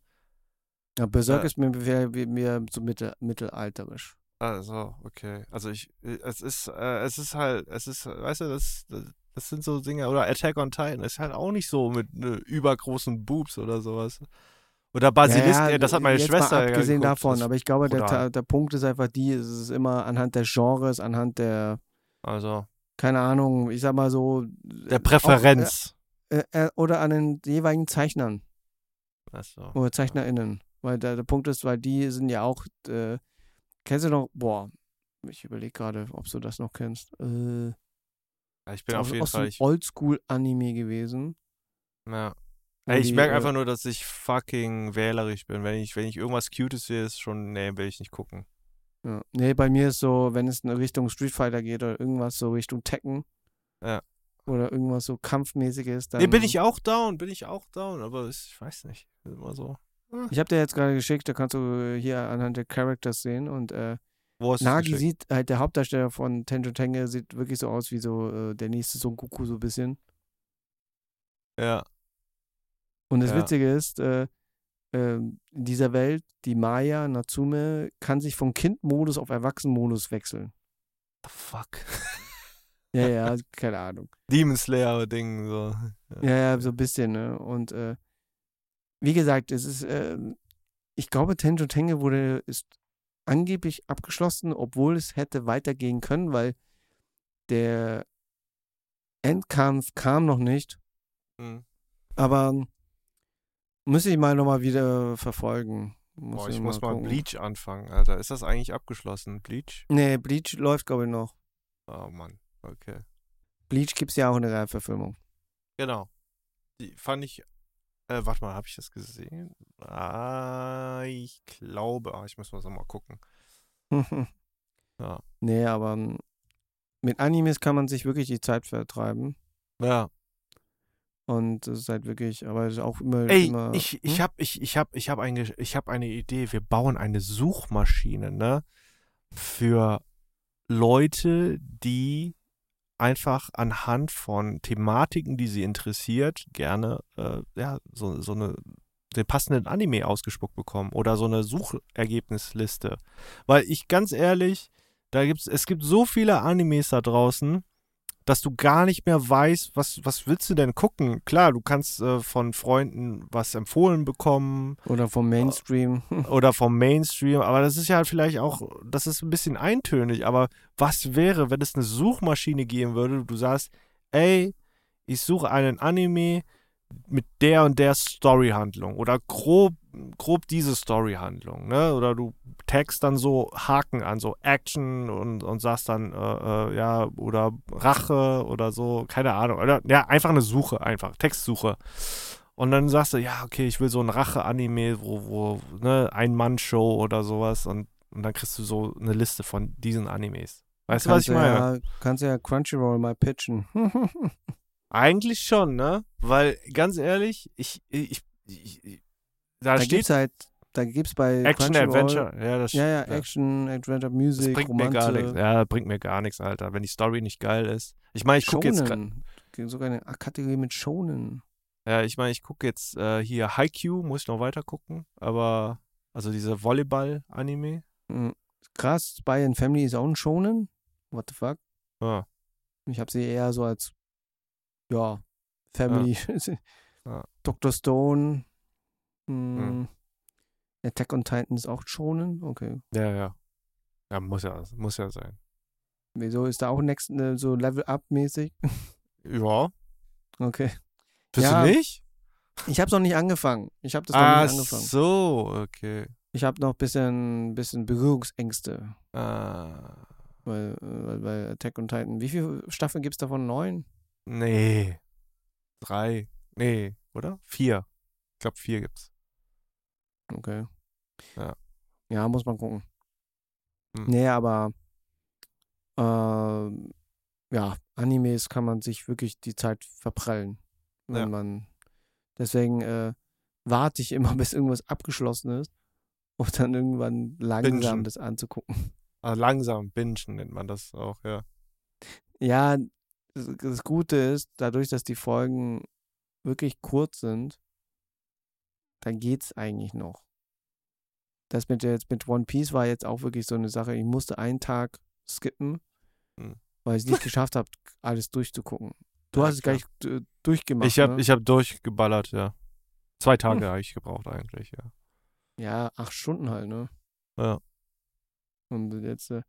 C: Ja, Berserk
B: Äh.
C: ist mir, mir, mir so mittel, mittelalterisch.
B: Also, okay. Also ich, äh, es ist, äh, es ist halt, es ist, weißt du, das, das, das sind so Dinge, oder Attack on Titan ist halt auch nicht so mit ne, übergroßen Boobs oder sowas. Oder Basilisk,
C: Ja, ja,
B: ey, das hat meine Schwester
C: mal
B: ja
C: abgesehen
B: geguckt,
C: davon, aber ich glaube, der, der Punkt ist einfach die, es ist immer anhand der Genres, anhand der,
B: Also,
C: keine Ahnung, ich sag mal so.
B: der Präferenz.
C: Äh, äh, oder an den jeweiligen Zeichnern
B: Achso.
C: oder ZeichnerInnen. Weil der, der Punkt ist, weil die sind ja auch, äh, kennst du noch, boah, ich überlege gerade, ob du das noch kennst. Äh,
B: Ja, ich bin
C: aus,
B: auf jeden
C: aus
B: Fall,
C: dem
B: ich,
C: Oldschool-Anime gewesen.
B: ja. Ey, ich merke
C: äh,
B: einfach nur, dass ich fucking wählerisch bin. Wenn ich, wenn ich irgendwas Cutes sehe, ist schon, nee, will ich nicht gucken.
C: Ja. Nee, bei mir ist so, wenn es in Richtung Street Fighter geht oder irgendwas so Richtung Tekken.
B: Ja.
C: Oder irgendwas so kampfmäßiges, dann.
B: Nee, bin ich auch down, bin ich auch down, aber ich weiß nicht. Ist immer so.
C: Ich habe dir jetzt gerade geschickt, da kannst du hier anhand der Characters sehen und äh,
B: Du's
C: Nagi
B: geschickt?
C: sieht, halt der Hauptdarsteller von Tenjo Tenge sieht wirklich so aus wie so äh, der nächste Son Goku so ein bisschen.
B: Ja.
C: Und das
B: Ja.
C: Witzige ist, äh, äh, in dieser Welt, die Maya Natsume kann sich von Kindmodus auf Erwachsenenmodus wechseln.
B: The fuck?
C: Ja, ja, keine Ahnung.
B: Demon Slayer Ding, so.
C: Ja, ja, so ein bisschen, ne? Und äh, wie gesagt, es ist, äh, ich glaube, Tenjo Tenge wurde, ist angeblich abgeschlossen, obwohl es hätte weitergehen können, weil der Endkampf kam noch nicht.
B: Hm.
C: Aber müsste ich mal nochmal wieder verfolgen. Muss
B: Boah, ich muss mal
C: gucken.
B: Bleach anfangen, Alter. Ist das eigentlich abgeschlossen? Bleach?
C: Nee, Bleach läuft, glaube ich, noch.
B: Oh Mann, okay.
C: Bleach gibt es ja auch in der Realverfilmung.
B: Genau. Die fand ich. Äh, warte mal, habe ich das gesehen? Ah, ich glaube. Ah, ich muss mal so mal gucken. Ja.
C: Nee, aber ähm, mit Animes kann man sich wirklich die Zeit vertreiben.
B: Ja.
C: Und es ist halt wirklich, aber es ist auch immer.
B: Ey,
C: immer,
B: ich, ich
C: hm?
B: hab, ich, ich hab, ich hab eine, ich hab eine Idee. Wir bauen eine Suchmaschine, ne? Für Leute, die einfach anhand von Thematiken, die sie interessiert, gerne äh, ja, so, so eine den passenden Anime ausgespuckt bekommen oder so eine Suchergebnisliste. Weil ich ganz ehrlich, da gibt's, es gibt so viele Animes da draußen, dass du gar nicht mehr weißt, was, was willst du denn gucken? Klar, du kannst äh, von Freunden was empfohlen bekommen
C: Oder vom Mainstream.
B: oder vom Mainstream, aber das ist ja vielleicht auch, das ist ein bisschen eintönig, aber was wäre, wenn es eine Suchmaschine geben würde, du sagst, ey, ich suche einen Anime mit der und der Storyhandlung oder grob, grob diese Storyhandlung, ne? Oder du tagst dann so Haken an, so Action und, und sagst dann, äh, äh, ja, oder Rache oder so, keine Ahnung. Oder ja, einfach eine Suche, einfach, Textsuche. Und dann sagst du, ja, okay, ich will so ein Rache-Anime, wo, wo, ne, Ein-Mann-Show oder sowas und, und dann kriegst du so eine Liste von diesen Animes. Weißt du, was ich meine?
C: Ja, kannst ja Crunchyroll mal pitchen.
B: Eigentlich schon, ne? Weil, ganz ehrlich, ich, ich, ich, ich da,
C: da
B: steht
C: halt, da gibt's bei
B: Action Adventure. Ja, das,
C: Ja, ja,
B: ja.
C: Action, Adventure,
B: das
C: Music,
B: bringt mir gar
C: Romanze.
B: nichts. Ja, bringt mir gar nichts, Alter. Wenn die Story nicht geil ist. Ich meine, ich gucke jetzt
C: Sogar eine Kategorie mit Shonen.
B: Ja, ich meine, ich gucke jetzt äh, hier Haikyuu, muss ich noch weiter gucken, aber also diese Volleyball-Anime.
C: Mhm. Krass, Spy and Family ist auch ein Shonen. What the fuck?
B: Ja.
C: Ich habe sie eher so als, ja, Family.
B: Ja.
C: Dr. Stone.
B: Mhm.
C: Attack on Titan ist auch Shonen. Okay.
B: Ja, ja. Ja, muss ja, muss ja sein.
C: Wieso ist da auch next, äh, so Level-Up-mäßig?
B: Ja.
C: Okay.
B: Findest
C: Ja.
B: du nicht?
C: Ich habe noch nicht angefangen. Ich habe das noch
B: Ah,
C: nicht angefangen.
B: so, okay.
C: Ich habe noch ein bisschen, bisschen Berührungsängste.
B: Ah,
C: Weil, weil, weil Attack on Titan. Wie viele Staffeln gibt es davon? Neun?
B: nee. Drei. Nee, oder? Vier. Ich glaube, vier gibt's.
C: Okay.
B: Ja.
C: Ja, muss man gucken.
B: Hm.
C: Nee, aber ähm, ja, Animes kann man sich wirklich die Zeit verprellen. Wenn
B: Ja.
C: man. Deswegen äh, warte ich immer, bis irgendwas abgeschlossen ist, um dann irgendwann langsam
B: Bingen.
C: das anzugucken.
B: Ah, langsam, bingen nennt man das auch, ja.
C: Ja, das Gute ist, dadurch, dass die Folgen wirklich kurz sind, dann geht's eigentlich noch. das mit jetzt mit One Piece war jetzt auch wirklich so eine Sache. Ich musste einen Tag skippen,
B: Hm.
C: weil ich es nicht geschafft habe, alles durchzugucken. Du
B: Ja,
C: hast es nicht äh, durchgemacht.
B: Ich habe
C: ne?
B: ich hab durchgeballert, ja. Zwei Tage
C: Hm.
B: habe ich gebraucht eigentlich, ja.
C: Ja, acht Stunden halt, ne?
B: Ja.
C: Und jetzt, äh,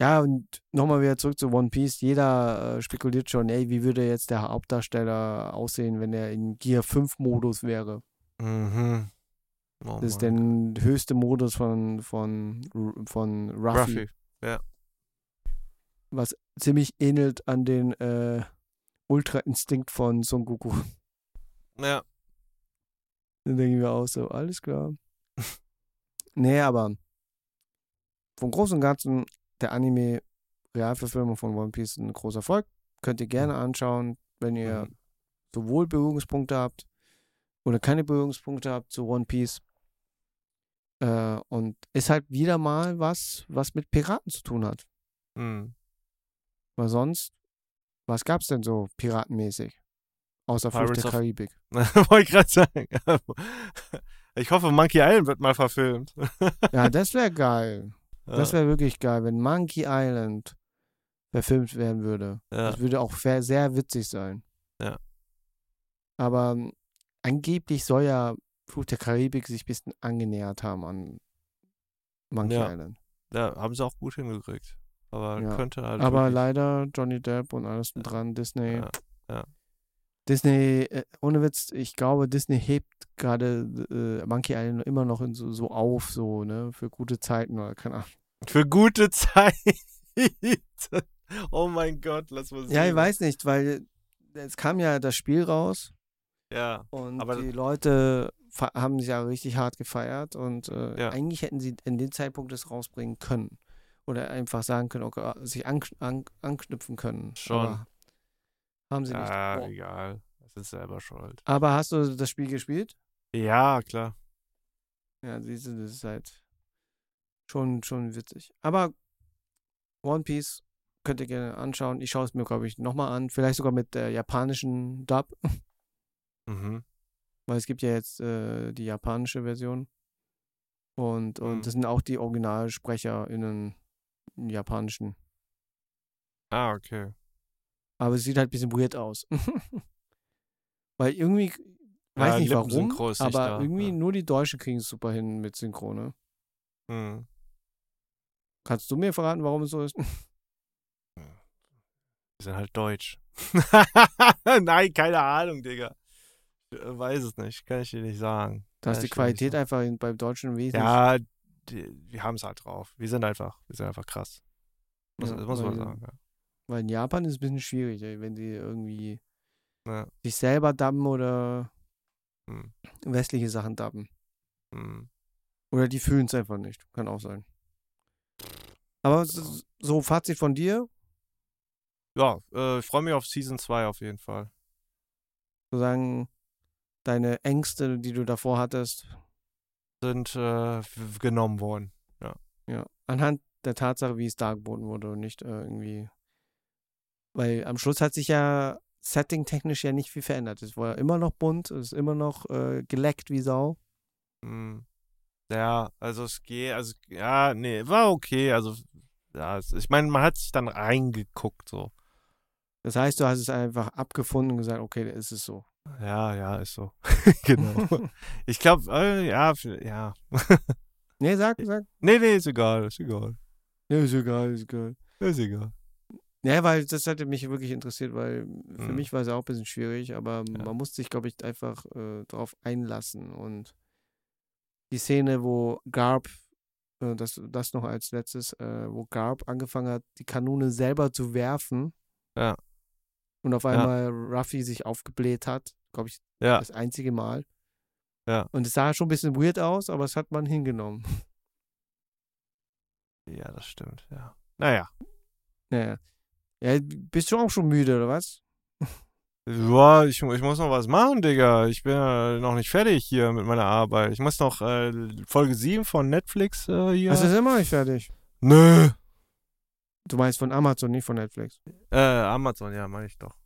C: ja, und nochmal wieder zurück zu One Piece. Jeder äh, spekuliert schon, ey, wie würde jetzt der Hauptdarsteller aussehen, wenn er in Gear 5 Modus wäre?
B: Mhm. Oh
C: Das ist der höchste Modus von, von, von Ruffy,
B: Ruffy.
C: was ziemlich ähnelt an den äh, Ultra-Instinkt von Son Goku.
B: Ja.
C: Dann denken wir auch so, alles klar. nee, aber vom Großen und Ganzen, der Anime Realverfilmung von One Piece ist ein großer Erfolg. Könnt ihr gerne anschauen, wenn ihr
B: Mhm.
C: sowohl Berührungspunkte habt oder keine Berührungspunkte habt zu One Piece. Äh, und ist halt wieder mal was, was mit Piraten zu tun hat.
B: Mhm.
C: Weil sonst, was gab's denn so piratenmäßig? Außer Flucht der Karibik.
B: Wollte ich gerade sagen. Ich hoffe, Monkey Island wird mal verfilmt.
C: Ja, das wäre geil. Das wäre wirklich geil, wenn Monkey Island verfilmt werden würde.
B: ja.
C: Das würde auch sehr, witzig sein.
B: Ja.
C: Aber angeblich soll ja Fluch der Karibik sich ein bisschen angenähert haben an Monkey
B: Ja.
C: Island.
B: ja, haben sie auch gut hingekriegt. Aber
C: Ja.
B: könnte halt.
C: Aber leider Johnny Depp und alles dran, Disney.
B: Ja, ja.
C: Disney, äh, ohne Witz, ich glaube, Disney hebt gerade äh, Monkey Island immer noch in so, so auf, so, ne, für gute Zeiten oder keine Ahnung.
B: Für gute Zeit. oh mein Gott, lass mal sehen.
C: Ja, ich weiß nicht, weil es kam ja das Spiel raus
B: Ja,
C: und
B: Aber-
C: die Leute haben sich ja richtig hart gefeiert und äh,
B: Ja.
C: eigentlich hätten sie in dem Zeitpunkt das rausbringen können. Oder einfach sagen können, okay, sich an, an, anknüpfen können.
B: Schon.
C: Aber haben sie
B: ja
C: nicht. Oh.
B: egal. Das ist selber schuld.
C: Aber hast du das Spiel gespielt?
B: Ja, klar.
C: Ja, siehst du, das ist halt schon, schon witzig. Aber One Piece könnt ihr gerne anschauen. Ich schaue es mir, glaube ich, nochmal an. Vielleicht sogar mit der japanischen Dub,
B: Mhm.
C: weil es gibt ja jetzt äh, die japanische Version. Und, und
B: Mhm.
C: das sind auch die OriginalsprecherInnen im Japanischen.
B: Ah, okay.
C: Aber es sieht halt ein bisschen weird aus. weil irgendwie,
B: Ja,
C: weiß nicht warum, aber
B: da,
C: irgendwie
B: ja.
C: nur die Deutschen kriegen es super hin mit Synchrone.
B: Hm.
C: Kannst du mir verraten, warum es so ist?
B: Die sind halt deutsch. Nein, keine Ahnung, Digga. Weiß es nicht. Kann ich dir nicht sagen.
C: Da ist die Qualität einfach in, beim Deutschen wesentlich.
B: Ja, die, wir haben es halt drauf. Wir sind einfach, wir sind einfach krass. Muss,
C: Ja,
B: das muss man sagen. Ja.
C: Weil in Japan ist es ein bisschen schwierig, ey, wenn die irgendwie
B: Ja.
C: sich selber dubben oder
B: Hm.
C: westliche Sachen dubben.
B: Hm.
C: Oder die fühlen es einfach nicht. Kann auch sein. Aber s- so Fazit von dir,
B: Ja, äh, ich freue mich auf Season 2 auf jeden Fall.
C: sozusagen deine Ängste, die du davor hattest,
B: Sind äh, genommen worden.
C: ja, anhand der Tatsache, wie es dargeboten wurde und nicht äh, irgendwie. Weil am Schluss hat sich ja setting-technisch ja nicht viel verändert. Es war immer noch bunt, es ist immer noch äh, geleckt wie Sau.
B: Hm. Ja, also es geht, also ja, nee, war okay. Also, ja, ich meine, man hat sich dann reingeguckt, so.
C: Das heißt, du hast es einfach abgefunden und gesagt, okay, ist es so.
B: Ja, ja, ist so. genau. Ich glaube, äh, ja, ja.
C: nee, sag, sag.
B: Nee, nee, ist egal, ist egal.
C: Ja, ist egal, ist egal.
B: Ist egal.
C: Ja, weil das hatte mich wirklich interessiert, weil für
B: Mhm.
C: mich war es auch ein bisschen schwierig, aber
B: Ja.
C: man musste sich, glaube ich, einfach äh, darauf einlassen. Und die Szene, wo Garb, äh, das, das noch als letztes, äh, wo Garb angefangen hat, die Kanone selber zu werfen.
B: Ja.
C: Und auf
B: Ja.
C: einmal Ruffy sich aufgebläht hat, glaube ich,
B: Ja,
C: das einzige Mal.
B: Ja.
C: Und es sah schon ein bisschen weird aus, aber es hat man hingenommen.
B: ja, das stimmt, ja. Naja.
C: Naja. Ja, bist du auch schon müde, oder was?
B: Ja, ich, ich muss noch was machen, Digga. Ich bin ja noch nicht fertig hier mit meiner Arbeit. Ich muss noch äh, Folge 7 von Netflix äh, hier.
C: Das ist immer noch nicht fertig.
B: Nö.
C: Du meinst von Amazon, nicht von Netflix.
B: Äh, Amazon, ja, meine ich doch.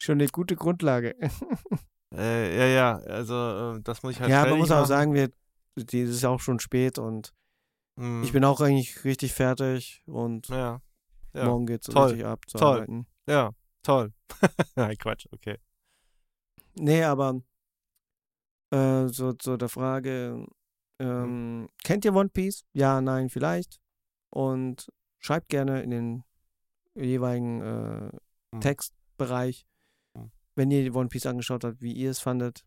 C: Schon eine gute Grundlage.
B: Äh, ja, ja, also äh, das muss ich halt
C: ja, man muss auch
B: machen.
C: sagen, wir die ist auch schon spät und
B: Mhm.
C: ich bin auch eigentlich richtig fertig und
B: Ja. Ja.
C: morgen geht's so
B: Toll.
C: richtig ab zu
B: Toll.
C: arbeiten.
B: Ja, toll. Nein, Quatsch, okay.
C: Nee, aber äh, so zu der Frage, ähm, kennt ihr One Piece? Ja, nein, vielleicht. Und schreibt gerne in den jeweiligen äh,
B: Mhm.
C: Textbereich,
B: Mhm.
C: wenn ihr One Piece angeschaut habt, wie ihr es fandet.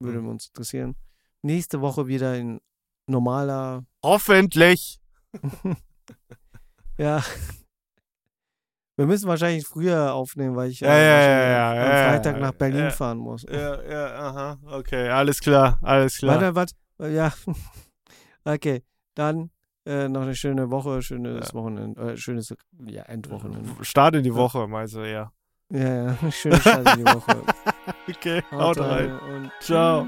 C: Würde
B: Mhm.
C: uns interessieren. Nächste Woche wieder in normaler,
B: Hoffentlich.
C: ja. Wir müssen wahrscheinlich früher aufnehmen, weil ich
B: Ja,
C: äh,
B: ja, ja,
C: am Freitag nach Berlin fahren muss.
B: Ja, ja, aha. Okay, alles klar, alles klar.
C: Warte, warte. Ja. okay. Dann äh, noch eine schöne Woche, schönes
B: Ja.
C: Wochenende, äh, schönes ja, Endwochenende.
B: Start in die Woche, meinst du, ja.
C: Ja, ja. Schöne Start in die Woche.
B: Okay,
C: Haut
B: rein.
C: und
B: Ciao.